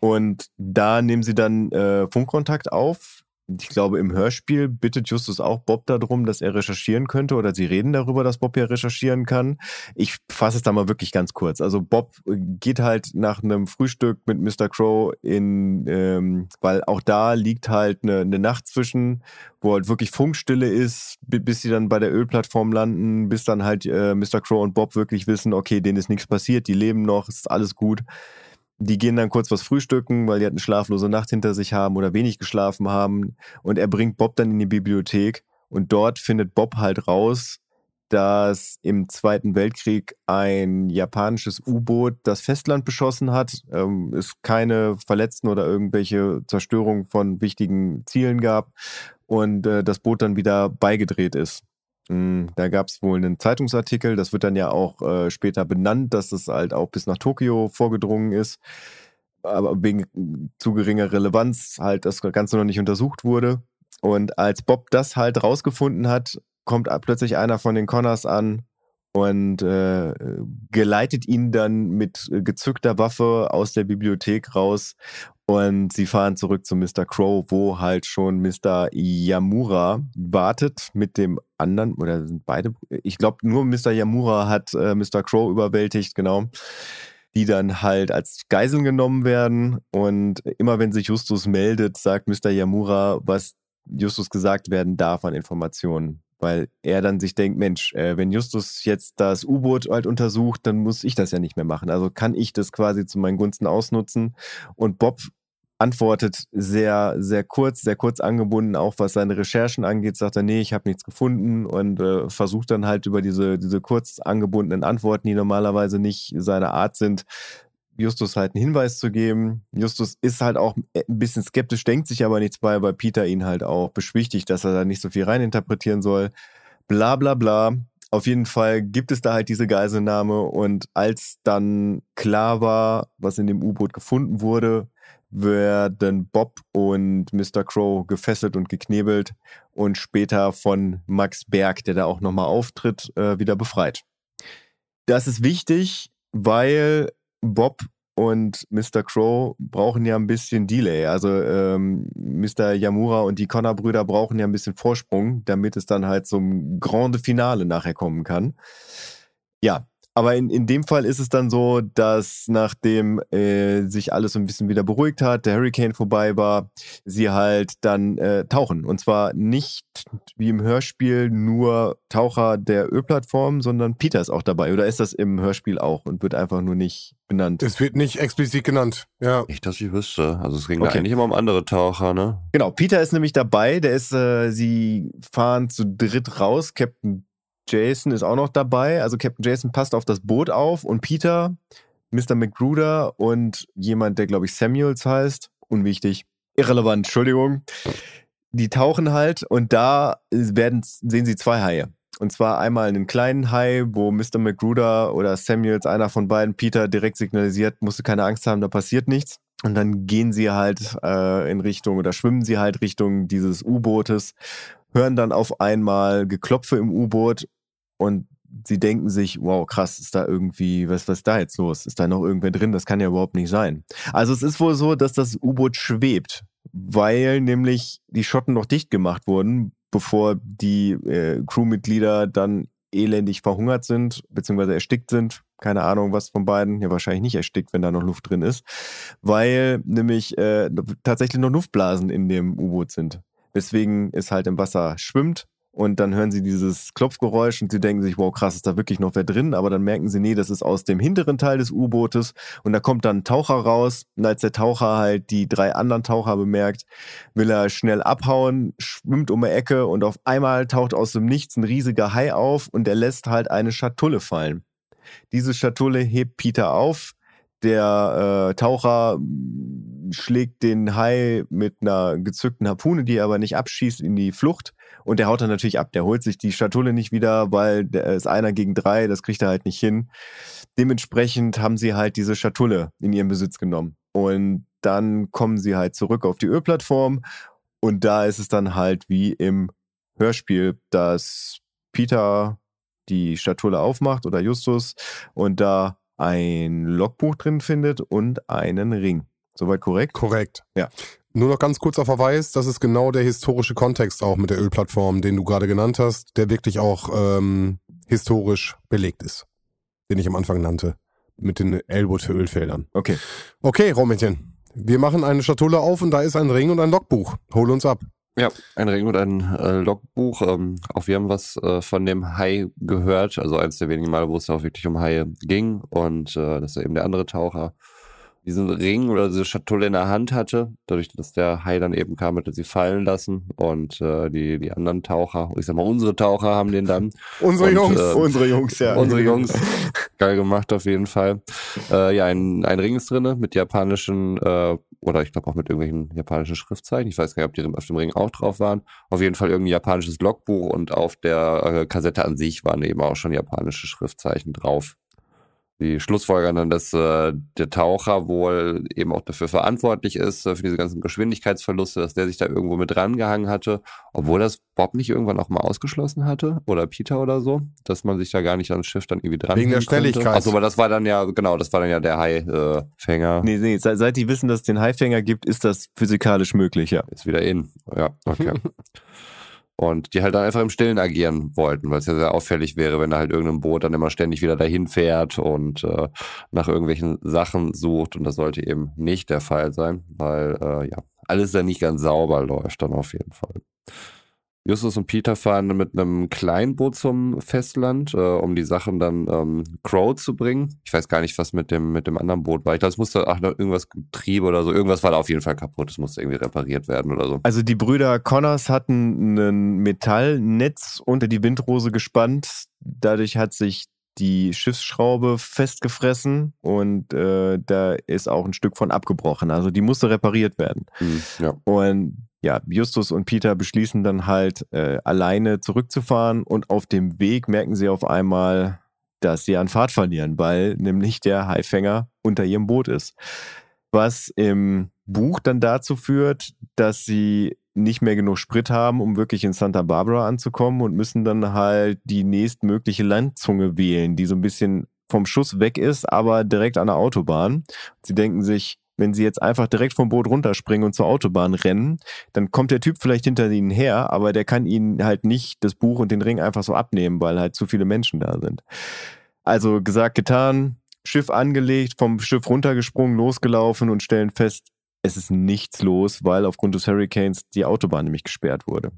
Und da nehmen sie dann äh, Funkkontakt auf. Ich glaube, im Hörspiel bittet Justus auch Bob darum, dass er recherchieren könnte oder sie reden darüber, dass Bob ja recherchieren kann. Ich fasse es da mal wirklich ganz kurz. Also Bob äh, geht halt nach einem Frühstück mit Mr. Crow in, ähm, weil auch da liegt halt eine, eine Nacht zwischen, wo halt wirklich Funkstille ist, bi- bis sie dann bei der Ölplattform landen, bis dann halt äh, Mr. Crow und Bob wirklich wissen, okay, denen ist nichts passiert, die leben noch, ist alles gut. Die gehen dann kurz was frühstücken, weil die halt eine schlaflose Nacht hinter sich haben oder wenig geschlafen haben. Und er bringt Bob dann in die Bibliothek und dort findet Bob halt raus, dass im Zweiten Weltkrieg ein japanisches U-Boot das Festland beschossen hat, ähm, es keine Verletzten oder irgendwelche Zerstörung von wichtigen Zielen gab und äh, das Boot dann wieder beigedreht ist. Mm, Da gab es wohl einen Zeitungsartikel, das wird dann ja auch äh, später benannt, dass es halt auch bis nach Tokio vorgedrungen ist, aber wegen zu geringer Relevanz halt das Ganze noch nicht untersucht wurde. Und als Bob das halt rausgefunden hat, kommt plötzlich einer von den Connors an und äh, geleitet ihn dann mit gezückter Waffe aus der Bibliothek raus und sie fahren zurück zu Mr. Crow, wo halt schon Mr. Yamura wartet mit dem anderen, oder sind beide, ich glaube nur Mr. Yamura hat äh, Mr. Crow überwältigt, genau, die dann halt als Geiseln genommen werden und immer wenn sich Justus meldet, sagt Mr. Yamura, was Justus gesagt werden darf an Informationen Weil er dann sich denkt, Mensch, äh, wenn Justus jetzt das U-Boot halt untersucht, dann muss ich das ja nicht mehr machen. Also kann ich das quasi zu meinen Gunsten ausnutzen. Und Bob antwortet sehr, sehr kurz, sehr kurz angebunden, auch was seine Recherchen angeht, sagt er, nee, ich habe nichts gefunden und äh, versucht dann halt über diese, diese kurz angebundenen Antworten, die normalerweise nicht seine Art sind, Justus halt einen Hinweis zu geben. Justus ist halt auch ein bisschen skeptisch, denkt sich aber nichts bei, weil Peter ihn halt auch beschwichtigt, dass er da nicht so viel reininterpretieren soll. Bla bla bla. Auf jeden Fall gibt es da halt diese Geiselnahme und als dann klar war, was in dem U-Boot gefunden wurde, werden Bob und Mr. Crow gefesselt und geknebelt und später von Max Berg, der da auch nochmal auftritt, äh, wieder befreit. Das ist wichtig, weil Bob und Mr. Crow brauchen ja ein bisschen Delay. Also ähm, Mr. Yamura und die Connor-Brüder brauchen ja ein bisschen Vorsprung, damit es dann halt zum Grande Finale nachher kommen kann. Ja, aber in, in dem Fall ist es dann so, dass nachdem äh, sich alles so ein bisschen wieder beruhigt hat, der Hurricane vorbei war, sie halt dann äh, tauchen. Und zwar nicht wie im Hörspiel nur Taucher der Ölplattform, sondern Peter ist auch dabei. Oder ist das im Hörspiel auch und wird einfach nur nicht benannt? Es wird nicht explizit genannt, ja. Nicht, dass ich wüsste. Also es ging Okay. eigentlich immer um andere Taucher, ne? Genau, Peter ist nämlich dabei. Der ist, äh, sie fahren zu dritt raus. Captain Jason ist auch noch dabei. Also Captain Jason passt auf das Boot auf und Peter, Mr. McGruder und jemand, der glaube ich Samuels heißt, unwichtig, irrelevant, Entschuldigung. Die tauchen halt und da werden, sehen sie zwei Haie. Und zwar einmal einen kleinen Hai, wo Mr. McGruder oder Samuels, einer von beiden, Peter direkt signalisiert, musst du keine Angst haben, da passiert nichts. Und dann gehen sie halt äh, in Richtung oder schwimmen sie halt Richtung dieses U-Bootes, hören dann auf einmal Geklopfe im U-Boot und sie denken sich, wow, krass, ist da irgendwie, was, was ist da jetzt los? Ist da noch irgendwer drin? Das kann ja überhaupt nicht sein. Also es ist wohl so, dass das U-Boot schwebt, weil nämlich die Schotten noch dicht gemacht wurden, bevor die äh, Crewmitglieder dann elendig verhungert sind, beziehungsweise erstickt sind. Keine Ahnung, was von beiden. Ja, wahrscheinlich nicht erstickt, wenn da noch Luft drin ist. Weil nämlich äh, tatsächlich noch Luftblasen in dem U-Boot sind. Weswegen es halt im Wasser schwimmt. Und dann hören sie dieses Klopfgeräusch und sie denken sich, wow, krass, ist da wirklich noch wer drin? Aber dann merken sie, nee, das ist aus dem hinteren Teil des U-Bootes. Und da kommt dann ein Taucher raus. Und als der Taucher halt die drei anderen Taucher bemerkt, will er schnell abhauen, schwimmt um die Ecke und auf einmal taucht aus dem Nichts ein riesiger Hai auf und er lässt halt eine Schatulle fallen. Diese Schatulle hebt Peter auf. Der äh, Taucher mh, schlägt den Hai mit einer gezückten Harpune, die er aber nicht abschießt, in die Flucht. Und der haut dann natürlich ab. Der holt sich die Schatulle nicht wieder, weil der ist einer gegen drei, das kriegt er halt nicht hin. Dementsprechend haben sie halt diese Schatulle in ihren Besitz genommen. Und dann kommen sie halt zurück auf die Ölplattform. Und da ist es dann halt wie im Hörspiel, dass Peter die Schatulle aufmacht oder Justus und da ein Logbuch drin findet und einen Ring. Soweit korrekt? Korrekt. Ja. Nur noch ganz kurzer Verweis, das ist genau der historische Kontext auch mit der Ölplattform, den du gerade genannt hast, der wirklich auch ähm, historisch belegt ist, den ich am Anfang nannte, mit den Elwood-Ölfeldern. Okay. Okay, Romädchen, wir machen eine Schatulle auf und da ist ein Ring und ein Logbuch. Hol uns ab. Ja, ein Ring und ein äh, Logbuch. Ähm, auch wir haben was äh, von dem Hai gehört. Also eins der wenigen Male, wo es auch wirklich um Haie ging. Und äh, das ist eben der andere Taucher diesen Ring oder diese Schatulle in der Hand hatte. Dadurch, dass der Hai dann eben kam, hat er sie fallen lassen. Und äh, die, die anderen Taucher, ich sag mal, unsere Taucher haben den dann. [LAUGHS] Unsere Und, Jungs. äh, Unsere Jungs, ja. Unsere Jungs. Geil gemacht auf jeden Fall. Äh, ja, ein, ein Ring ist drinne mit japanischen äh, oder ich glaube auch mit irgendwelchen japanischen Schriftzeichen. Ich weiß gar nicht, ob die auf dem Ring auch drauf waren. Auf jeden Fall irgendein japanisches Logbuch und auf der äh, Kassette an sich waren eben auch schon japanische Schriftzeichen drauf. Die schlussfolgern dann, dass äh, der Taucher wohl eben auch dafür verantwortlich ist, äh, für diese ganzen Geschwindigkeitsverluste, dass der sich da irgendwo mit rangehangen hatte, obwohl das Bob nicht irgendwann auch mal ausgeschlossen hatte oder Peter oder so, dass man sich da gar nicht ans Schiff dann irgendwie dran Wegen der könnte. Schnelligkeit. Achso, aber das war dann ja, genau, das war dann ja der Hai-Fänger. Nee, nee, seit, seit die wissen, dass es den Haifänger gibt, ist das physikalisch möglich, ja. Ist wieder in. Ja, okay. [LAUGHS] Und die halt dann einfach im Stillen agieren wollten, weil es ja sehr auffällig wäre, wenn da halt irgendein Boot dann immer ständig wieder dahin fährt und äh, nach irgendwelchen Sachen sucht. Und das sollte eben nicht der Fall sein, weil äh, ja alles dann nicht ganz sauber läuft dann auf jeden Fall. Justus und Peter fahren dann mit einem Kleinboot zum Festland, äh, um die Sachen dann ähm, Crow zu bringen. Ich weiß gar nicht, was mit dem mit dem anderen Boot war. Ich glaube, es musste ach, noch irgendwas Getriebe oder so. Irgendwas war da auf jeden Fall kaputt. Es musste irgendwie repariert werden oder so. Also die Brüder Connors hatten ein Metallnetz unter die Windrose gespannt. Dadurch hat sich die Schiffsschraube festgefressen und äh, da ist auch ein Stück von abgebrochen. Also die musste repariert werden. Hm, ja. Und ja, Justus und Peter beschließen dann halt äh, alleine zurückzufahren und auf dem Weg merken sie auf einmal, dass sie an Fahrt verlieren, weil nämlich der Haifänger unter ihrem Boot ist. Was im Buch dann dazu führt, dass sie nicht mehr genug Sprit haben, um wirklich in Santa Barbara anzukommen und müssen dann halt die nächstmögliche Landzunge wählen, die so ein bisschen vom Schuss weg ist, aber direkt an der Autobahn. Sie denken sich, wenn sie jetzt einfach direkt vom Boot runterspringen und zur Autobahn rennen, dann kommt der Typ vielleicht hinter ihnen her, aber der kann ihnen halt nicht das Buch und den Ring einfach so abnehmen, weil halt zu viele Menschen da sind. Also gesagt, getan, Schiff angelegt, vom Schiff runtergesprungen, losgelaufen und stellen fest, es ist nichts los, weil aufgrund des Hurricanes die Autobahn nämlich gesperrt wurde.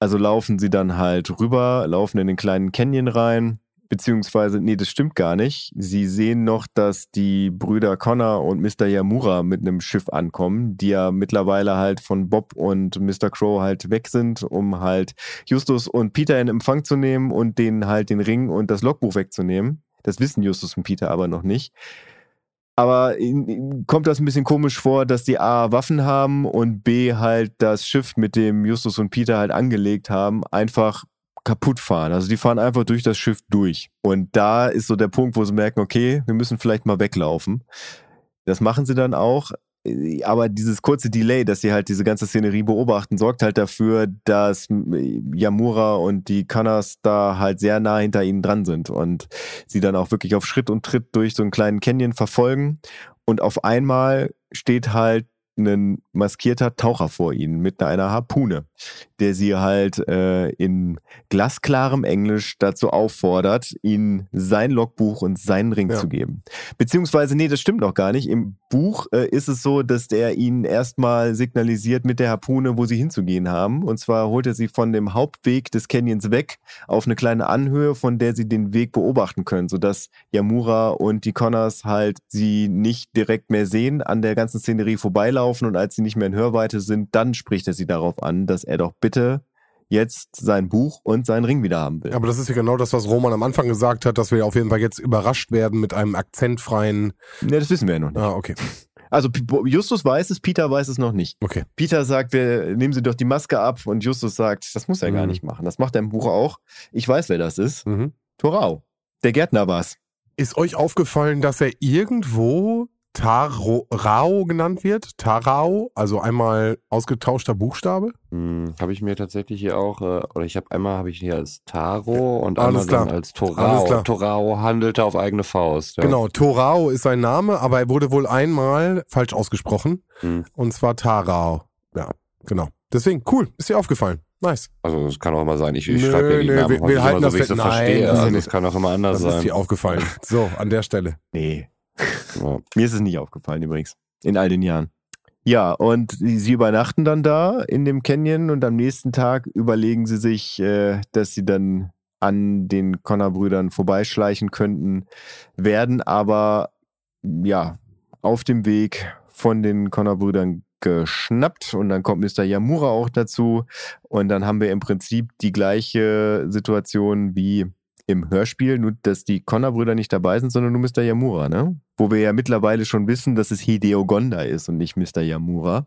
Also laufen sie dann halt rüber, laufen in den kleinen Canyon rein, beziehungsweise, nee, das stimmt gar nicht. Sie sehen noch, dass die Brüder Connor und Mr. Yamura mit einem Schiff ankommen, die ja mittlerweile halt von Bob und Mr. Crow halt weg sind, um halt Justus und Peter in Empfang zu nehmen und denen halt den Ring und das Logbuch wegzunehmen. Das wissen Justus und Peter aber noch nicht. Aber kommt das ein bisschen komisch vor, dass die A Waffen haben und B halt das Schiff, mit dem Justus und Peter halt angelegt haben, einfach kaputt fahren. Also die fahren einfach durch das Schiff durch. Und da ist so der Punkt, wo sie merken, okay, wir müssen vielleicht mal weglaufen. Das machen sie dann auch. Aber dieses kurze Delay, dass sie halt diese ganze Szenerie beobachten, sorgt halt dafür, dass Yamura und die Kanas da halt sehr nah hinter ihnen dran sind und sie dann auch wirklich auf Schritt und Tritt durch so einen kleinen Canyon verfolgen. Und auf einmal steht halt ein maskierter Taucher vor ihnen mit einer Harpune, der sie halt äh, in glasklarem Englisch dazu auffordert, ihnen sein Logbuch und seinen Ring Ja. zu geben. Beziehungsweise, nee, das stimmt noch gar nicht. Im Buch äh, ist es so, dass der ihnen erstmal signalisiert mit der Harpune, wo sie hinzugehen haben. Und zwar holt er sie von dem Hauptweg des Canyons weg auf eine kleine Anhöhe, von der sie den Weg beobachten können, sodass Yamura und die Connors halt sie nicht direkt mehr sehen, an der ganzen Szenerie vorbeilaufen und als sie nicht mehr in Hörweite sind, dann spricht er sie darauf an, dass er doch bitte jetzt sein Buch und seinen Ring wieder haben will. Aber das ist ja genau das, was Roman am Anfang gesagt hat, dass wir auf jeden Fall jetzt überrascht werden mit einem akzentfreien. Ne, das wissen wir ja noch nicht. Ah, okay. Also Justus weiß es, Peter weiß es noch nicht. Okay. Peter sagt, wir nehmen Sie doch die Maske ab und Justus sagt, das muss er gar Mhm. nicht machen. Das macht er im Buch auch. Ich weiß, wer das ist. Mhm. Torau. Der Gärtner war's. Ist euch aufgefallen, dass er irgendwo Tarao genannt wird? Tarao, also einmal ausgetauschter Buchstabe? Hm, habe ich mir tatsächlich hier auch, äh, oder ich habe einmal habe ich hier als Taro und Alles einmal dann als Alles Torao. klar. Torao handelte auf eigene Faust. Ja. Genau, Torao ist sein Name, aber er wurde wohl einmal falsch ausgesprochen. Hm. Und zwar Tarao. Ja, genau. Deswegen, cool, ist dir aufgefallen. Nice. Also das kann auch immer sein. Ich, ich schreibe ja die nö, Namen wir- wir halten immer das so, wie ich sie Nein, verstehe. ist Also das kann auch immer anders Das ist sein. dir aufgefallen. So, an der Stelle. Nee. Ja. Mir ist es nicht aufgefallen übrigens. In all den Jahren. Ja, und sie übernachten dann da in dem Canyon und am nächsten Tag überlegen sie sich, äh, dass sie dann an den Connor-Brüdern vorbeischleichen könnten, werden aber ja auf dem Weg von den Connor-Brüdern geschnappt und dann kommt Mr. Yamura auch dazu und dann haben wir im Prinzip die gleiche Situation wie im Hörspiel, nur dass die Connor-Brüder nicht dabei sind, sondern nur Mr. Yamura, ne? Wo wir ja mittlerweile schon wissen, dass es Hideo Gonda ist und nicht Mr. Yamura.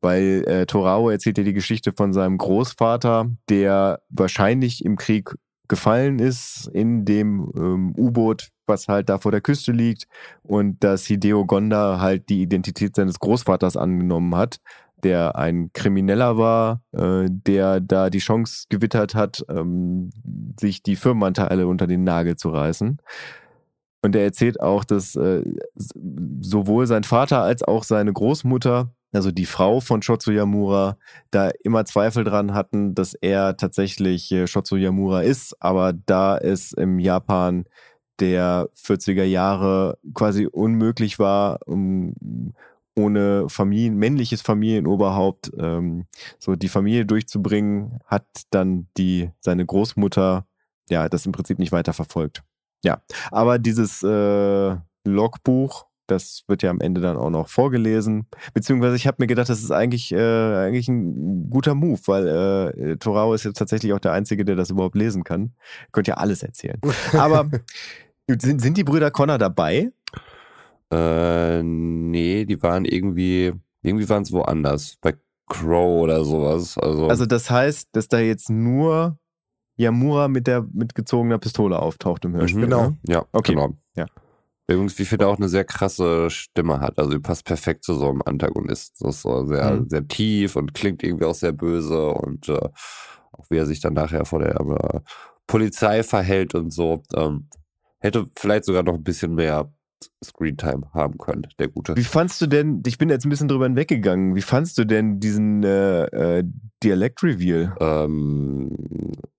Weil äh, Torao erzählt ja die Geschichte von seinem Großvater, der wahrscheinlich im Krieg gefallen ist in dem ähm, U-Boot, was halt da vor der Küste liegt und dass Hideo Gonda halt die Identität seines Großvaters angenommen hat, der ein Krimineller war, äh, der da die Chance gewittert hat, ähm, sich die Firmenanteile unter den Nagel zu reißen. Und er erzählt auch, dass äh, sowohl sein Vater als auch seine Großmutter, also die Frau von Shotsu Yamura, da immer Zweifel dran hatten, dass er tatsächlich äh, Shotsu ist. Aber da es im Japan der 40er Jahre quasi unmöglich war, um, ohne Familien, männliches Familienoberhaupt, ähm, so die Familie durchzubringen, hat dann die, seine Großmutter, ja, das im Prinzip nicht weiter verfolgt. Ja, aber dieses äh, Logbuch, das wird ja am Ende dann auch noch vorgelesen. Beziehungsweise ich habe mir gedacht, das ist eigentlich, äh, eigentlich ein guter Move, weil äh, Torao ist jetzt tatsächlich auch der Einzige, der das überhaupt lesen kann. Könnt ja alles erzählen. [LAUGHS] Aber sind, sind die Brüder Connor dabei? Äh, nee, die waren irgendwie, irgendwie waren es woanders. Bei Crow oder sowas. Also, Also das heißt, dass da jetzt nur Yamura mit der mit gezogener Pistole auftaucht im Hörspiel. Mhm. Genau. ja, Okay. genau. Ja. Übrigens, wie viel auch eine sehr krasse Stimme hat. Also die passt perfekt zu so einem Antagonist. Das ist so sehr, Mhm. sehr tief und klingt irgendwie auch sehr böse und äh, auch wie er sich dann nachher vor der äh, Polizei verhält und so. Ähm, hätte vielleicht sogar noch ein bisschen mehr Screentime haben können, der gute. Wie fandst du denn, ich bin jetzt ein bisschen drüber hinweggegangen, wie fandst du denn diesen äh, äh, Dialekt-Reveal? ähm,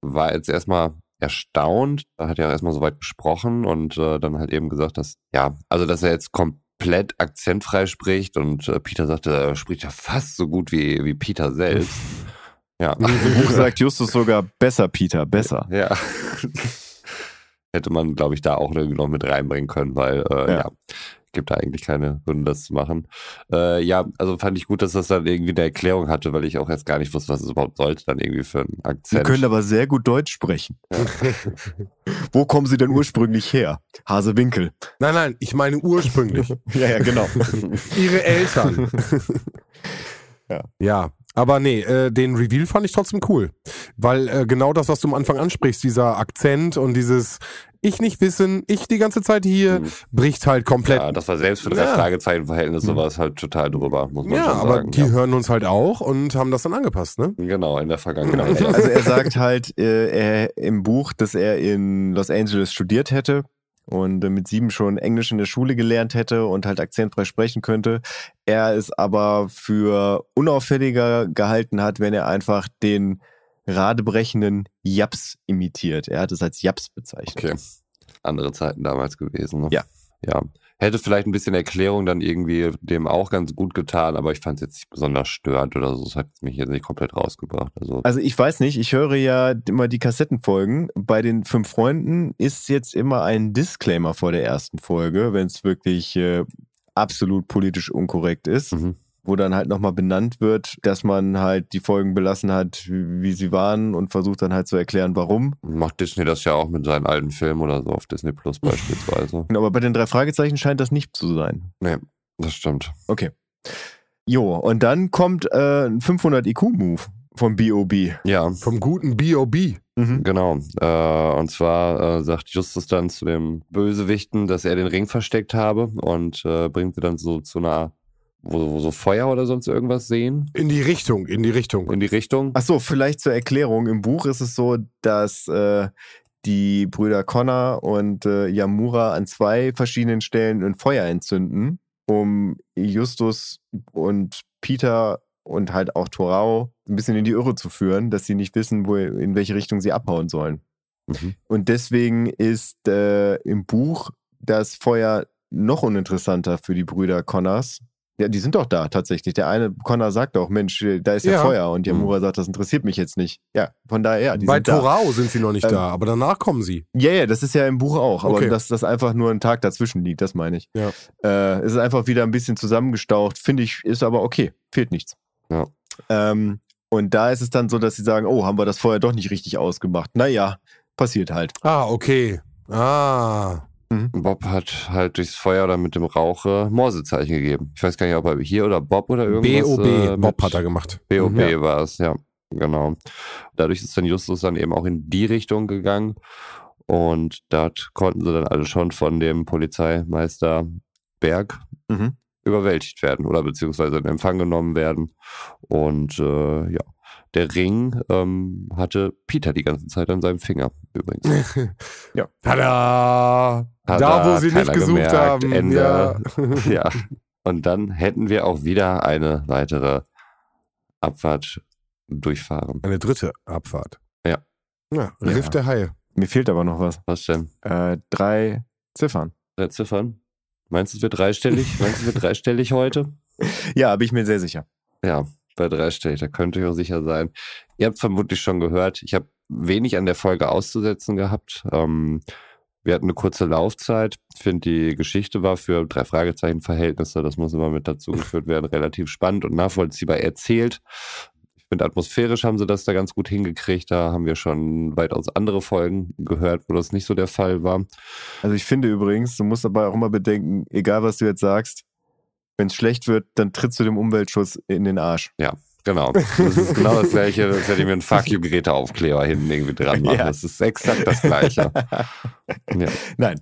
war jetzt erstmal erstaunt. Er hat ja erstmal so weit gesprochen und äh, dann halt eben gesagt, dass, ja, also dass er jetzt komplett akzentfrei spricht und äh, Peter sagte, er spricht ja fast so gut wie, wie Peter selbst. [LAUGHS] ja. Im Buch sagt [LAUGHS] Justus sogar besser, Peter, besser. ja. Hätte man, glaube ich, da auch irgendwie noch mit reinbringen können, weil, äh, Ja. ja. gibt da eigentlich keine Gründe, das zu machen. Äh, ja, also fand ich gut, dass das dann irgendwie eine Erklärung hatte, weil ich auch erst gar nicht wusste, was es überhaupt sollte, dann irgendwie für einen Sie Akzent. können aber sehr gut Deutsch sprechen. [LAUGHS] Wo kommen Sie denn ursprünglich her? Hasewinkel. Nein, nein, ich meine ursprünglich. [LAUGHS] Ja, ja, genau. Ihre Eltern. [LAUGHS] Ja. Ja, aber nee, äh, den Reveal fand ich trotzdem cool. Weil äh, genau das, was du am Anfang ansprichst, dieser Akzent und dieses Ich nicht wissen, ich die ganze Zeit hier, Mhm. bricht halt komplett. Ja, das war selbst für drei Ja. Fragezeichen-Verhältnisse sowas halt total drüber, muss man Ja, schon aber sagen. die ja. hören uns halt auch und haben das dann angepasst, ne? Genau, in der Vergangenheit. Also er sagt halt äh, er, im Buch, dass er in Los Angeles studiert hätte und äh, mit sieben schon Englisch in der Schule gelernt hätte und halt akzentfrei sprechen könnte. Er es aber für unauffälliger gehalten hat, wenn er einfach den radebrechenden Japs imitiert. Er hat es als Japs bezeichnet. Okay. Andere Zeiten damals gewesen. Ne? Ja. Ja. Hätte vielleicht ein bisschen Erklärung dann irgendwie dem auch ganz gut getan, aber ich fand es jetzt nicht besonders störend oder so. Es hat mich jetzt nicht komplett rausgebracht. Also, Also ich weiß nicht, ich höre ja immer die Kassettenfolgen. Bei den fünf Freunden ist jetzt immer ein Disclaimer vor der ersten Folge, wenn es wirklich äh, absolut politisch unkorrekt ist, mhm. Wo dann halt nochmal benannt wird, dass man halt die Folgen belassen hat, wie, wie sie waren und versucht dann halt zu erklären, warum. macht Disney das ja auch mit seinen alten Filmen oder so auf Disney Plus beispielsweise. [LAUGHS] Aber bei den drei Fragezeichen scheint das nicht zu sein. nee, das stimmt. Okay. Jo, und dann kommt äh, ein 500 IQ-Move vom B.O.B. Ja, Vom guten B.O.B. Mhm. Genau. Äh, und zwar äh, sagt Justus dann zu dem Bösewichten, dass er den Ring versteckt habe und äh, bringt sie dann so zu einer, wo, wo so Feuer oder sonst irgendwas sehen, In die Richtung, in die Richtung. in die Richtung. Ach so, vielleicht zur Erklärung. Im Buch ist es so, dass äh, die Brüder Connor und äh, Yamura an zwei verschiedenen Stellen ein Feuer entzünden, um Justus und Peter und halt auch Torao ein bisschen in die Irre zu führen, dass sie nicht wissen, wo, in welche Richtung sie abhauen sollen. Mhm. Und deswegen ist äh, im Buch das Feuer noch uninteressanter für die Brüder Connors. Ja, die sind doch da tatsächlich. Der eine Connor sagt auch, Mensch, da ist ja, Ja. Feuer. Und Yamura sagt, das interessiert mich jetzt nicht. Ja, von daher, ja, die Bei. Torao sind sie noch nicht Ähm, da, aber danach kommen sie. Ja, ja, das ist ja im Buch auch. Aber Okay. dass das einfach nur ein Tag dazwischen liegt, das meine ich. Ja. Äh, es ist einfach wieder ein bisschen zusammengestaucht, finde ich, ist aber okay. Fehlt nichts. Ja. Ähm, und da ist es dann so, dass sie sagen, oh, haben wir das Feuer doch nicht richtig ausgemacht. Naja, passiert halt. Ah, okay. Ah. Bob hat halt durchs Feuer oder mit dem Rauch äh, Morsezeichen gegeben. Ich weiß gar nicht, ob er hier oder Bob oder irgendwas. B.O.B. äh, Bob hat er gemacht. BOB Mhm. War es, ja, genau. Dadurch ist dann Justus dann eben auch in die Richtung gegangen und dort konnten sie dann alle schon von dem Polizeimeister Berg Mhm. überwältigt werden oder beziehungsweise in Empfang genommen werden. Und äh, ja, der Ring ähm, hatte Peter die ganze Zeit an seinem Finger übrigens. [LAUGHS] Tada! Hat da, wo sie nicht gesucht gemerkt. haben. Ende. Ja. [LAUGHS] ja. Und dann hätten wir auch wieder eine weitere Abfahrt durchfahren. Eine dritte Abfahrt. Ja. Ja, Riff Ja. der Haie. Mir fehlt aber noch was. Was denn? Äh, drei Ziffern. Drei Ziffern? Meinst du, es wird dreistellig? Meinst du, es wird dreistellig heute? [LAUGHS] Ja, bin ich mir sehr sicher. Ja, bei dreistellig, da könnt ihr euch auch sicher sein. Ihr habt vermutlich schon gehört, ich habe wenig an der Folge auszusetzen gehabt. Ähm, wir hatten eine kurze Laufzeit. Ich finde, die Geschichte war für drei Fragezeichen-Verhältnisse, das muss immer mit dazugeführt werden, relativ spannend und nachvollziehbar erzählt. Ich finde, atmosphärisch haben sie das da ganz gut hingekriegt. Da haben wir schon weitaus andere Folgen gehört, wo das nicht so der Fall war. Also ich finde übrigens, du musst dabei auch immer bedenken, egal was du jetzt sagst, wenn es schlecht wird, dann trittst du dem Umweltschutz in den Arsch. Genau. Das ist genau das gleiche, als hätte ich mir einen Fuck you Greta Aufkleber hinten irgendwie dran machen. Ja. Das ist exakt das gleiche. Ja. Nein.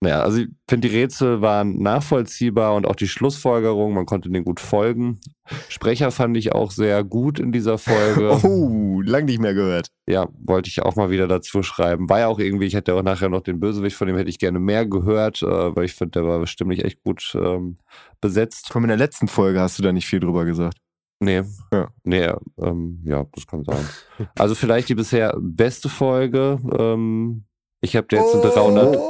Naja, also ich finde, die Rätsel waren nachvollziehbar und auch die Schlussfolgerung, man konnte denen gut folgen. Sprecher fand ich auch sehr gut in dieser Folge. [LAUGHS] Oh, lang nicht mehr gehört. Ja, wollte ich auch mal wieder dazu schreiben. War ja auch irgendwie, ich hätte auch nachher noch den Bösewicht, von dem hätte ich gerne mehr gehört, äh, weil ich finde, der war stimmlich echt gut ähm, besetzt. Komm, in der letzten Folge hast du da nicht viel drüber gesagt. Nee. Ja. Nee, ähm, ja, das kann sein. Also vielleicht die bisher beste Folge. Ähm, ich habe dir jetzt eine Oh.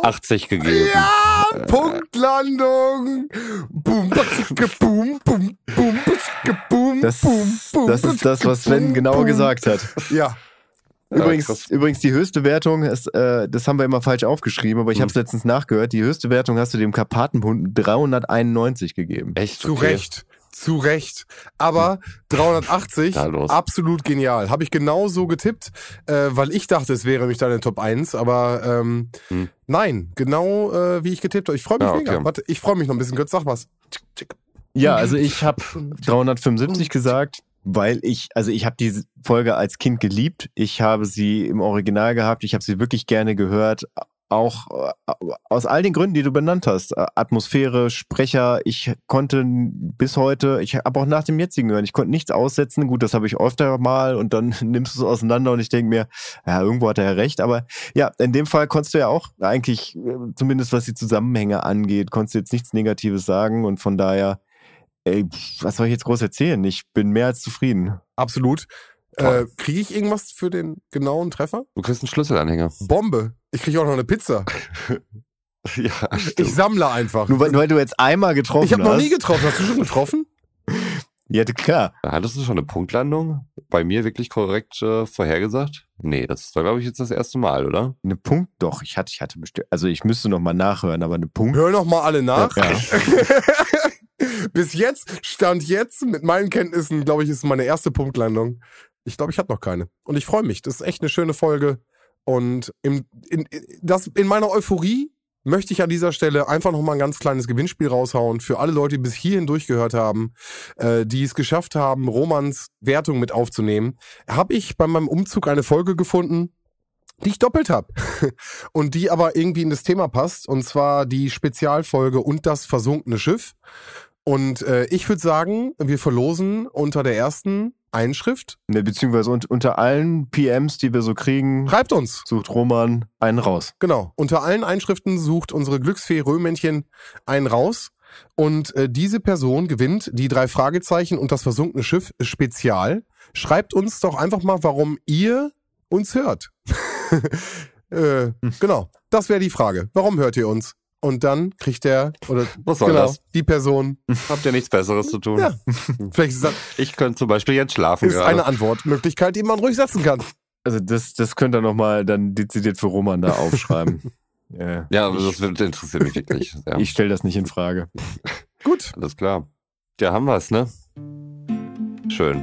380 gegeben. Ja, Äh, Punktlandung. Boom, batzicke, boom, boom, boom, batzicke, boom, Das, boom, boom, das ist das, was Sven genau gesagt hat. Ja, Übrigens, krass. übrigens die höchste Wertung, ist, äh, das haben wir immer falsch aufgeschrieben, aber ich Hm. habe es letztens nachgehört. Die höchste Wertung hast du dem Karpatenhund 391 gegeben. Echt? zu Okay. Recht. Zu Recht. Aber 380, Da los. absolut genial. Habe ich genau so getippt, äh, weil ich dachte, es wäre mich dann in Top 1, aber ähm, Hm. nein, genau äh, wie ich getippt habe. Ich freue mich Ja, okay. mega. Warte, ich freue mich noch ein bisschen. Götz, sag was. Ja, also ich habe 375 gesagt, weil ich, also ich habe diese Folge als Kind geliebt. Ich habe sie im Original gehabt. Ich habe sie wirklich gerne gehört. Auch äh, aus all den Gründen, die du benannt hast. Äh, Atmosphäre, Sprecher. Ich konnte bis heute, ich habe auch nach dem jetzigen hören, ich konnte nichts aussetzen. Gut, das habe ich öfter mal und dann [LAUGHS] nimmst du es auseinander und ich denke mir, ja, irgendwo hat er ja recht. Aber ja, in dem Fall konntest du ja auch eigentlich, äh, zumindest was die Zusammenhänge angeht, konntest du jetzt nichts Negatives sagen und von daher Ey, was soll ich jetzt groß erzählen? Ich bin mehr als zufrieden. Absolut. Äh, kriege ich irgendwas für den genauen Treffer? Du kriegst einen Schlüsselanhänger. Bombe. Ich kriege auch noch eine Pizza. [LAUGHS] Ja, Ich sammle einfach. Nur weil, nur weil du jetzt einmal getroffen Ich habe noch hast. nie getroffen. Hast du schon getroffen? [LAUGHS] Ja, klar. Hattest du schon eine Punktlandung? Bei mir wirklich korrekt äh, vorhergesagt? Nee, das war, glaube ich, jetzt das erste Mal, oder? Eine Punkt, doch. Ich hatte, ich hatte bestimmt. Also ich müsste noch mal nachhören, aber eine Punkt. Hör noch mal alle nach. Ja. [LAUGHS] Bis jetzt, Stand jetzt, mit meinen Kenntnissen, glaube ich, ist meine erste Punktlandung. Ich glaube, ich habe noch keine. Und ich freue mich. Das ist echt eine schöne Folge. Und in, in, das, in meiner Euphorie möchte ich an dieser Stelle einfach noch mal ein ganz kleines Gewinnspiel raushauen für alle Leute, die bis hierhin durchgehört haben, äh, die es geschafft haben, Romans Wertung mit aufzunehmen. Habe ich bei meinem Umzug eine Folge gefunden, die ich doppelt habe [LAUGHS] und die aber irgendwie in das Thema passt und zwar die Spezialfolge und das versunkene Schiff. Und äh, ich würde sagen, wir verlosen unter der ersten Einschrift. Ne, beziehungsweise un unter allen PMs, die wir so kriegen, Schreibt uns. sucht Roman einen raus. Genau. Unter allen Einschriften sucht unsere Glücksfee Röhmännchen einen raus. Und äh, diese Person gewinnt die drei Fragezeichen und das versunkene Schiff Spezial. Schreibt uns doch einfach mal, warum ihr uns hört. [LAUGHS] äh, genau. Das wäre die Frage. Warum hört ihr uns? Und dann kriegt der oder Was soll genau das? die Person. [LAUGHS] Habt ihr nichts Besseres zu tun? Ja. [LAUGHS] Vielleicht ist das Ich könnte zum Beispiel jetzt schlafen ist gerade. eine Antwortmöglichkeit, die man ruhig setzen kann. Also das, das könnt ihr noch mal dann dezidiert für Roman da aufschreiben. [LAUGHS] ja, aber ich, das wird- interessiert mich wirklich. Ja, ich stelle das nicht in Frage. Gut. alles klar. Ja, haben wir's, ne? Schön.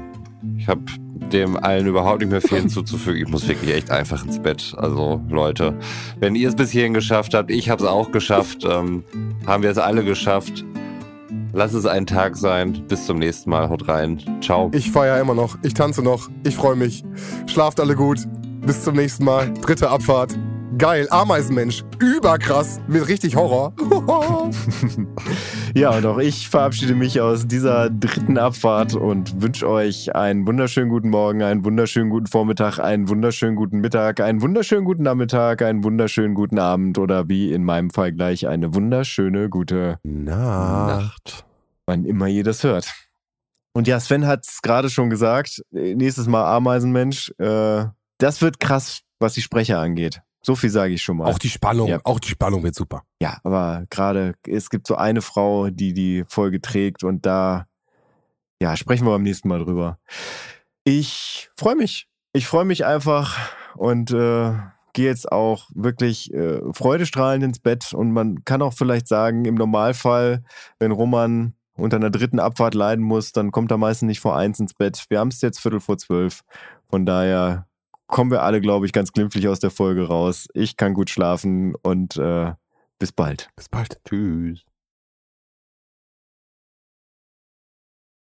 Ich habe dem allen überhaupt nicht mehr viel hinzuzufügen. Ich muss wirklich echt einfach ins Bett. Also, Leute, wenn ihr es bis hierhin geschafft habt, ich habe es auch geschafft, ähm, haben wir es alle geschafft. Lass es ein Tag sein. Bis zum nächsten Mal. Haut rein. Ciao. Ich feiere immer noch. Ich tanze noch. Ich freue mich. Schlaft alle gut. Bis zum nächsten Mal. Dritte Abfahrt. Geil. Ameisenmensch. Überkrass. Wird richtig Horror. [LAUGHS] Ja, und auch ich verabschiede mich aus dieser dritten Abfahrt und wünsche euch einen wunderschönen guten Morgen, einen wunderschönen guten Vormittag, einen wunderschönen guten Mittag, einen wunderschönen guten Nachmittag, einen wunderschönen guten Abend oder wie in meinem Fall gleich eine wunderschöne gute, Nacht. wann immer ihr das hört. Und ja, Sven hat es gerade schon gesagt, äh, nächstes Mal Ameisenmensch. Äh, das wird krass, was die Sprecher angeht. So viel sage ich schon mal. Auch die Spannung. Ja. Auch die Spannung wird super. Ja, aber gerade, es gibt so eine Frau, die die Folge trägt und da ja, sprechen wir beim nächsten Mal drüber. Ich freue mich. Ich freue mich einfach und äh, gehe jetzt auch wirklich äh, freudestrahlend ins Bett. Und man kann auch vielleicht sagen, im Normalfall, wenn Roman unter einer dritten Abfahrt leiden muss, dann kommt er meistens nicht vor eins ins Bett. Wir haben es jetzt Viertel vor zwölf. Von daher kommen wir alle, glaube ich, ganz glimpflich aus der Folge raus. Ich kann gut schlafen und äh, bis bald. Bis bald. Tschüss.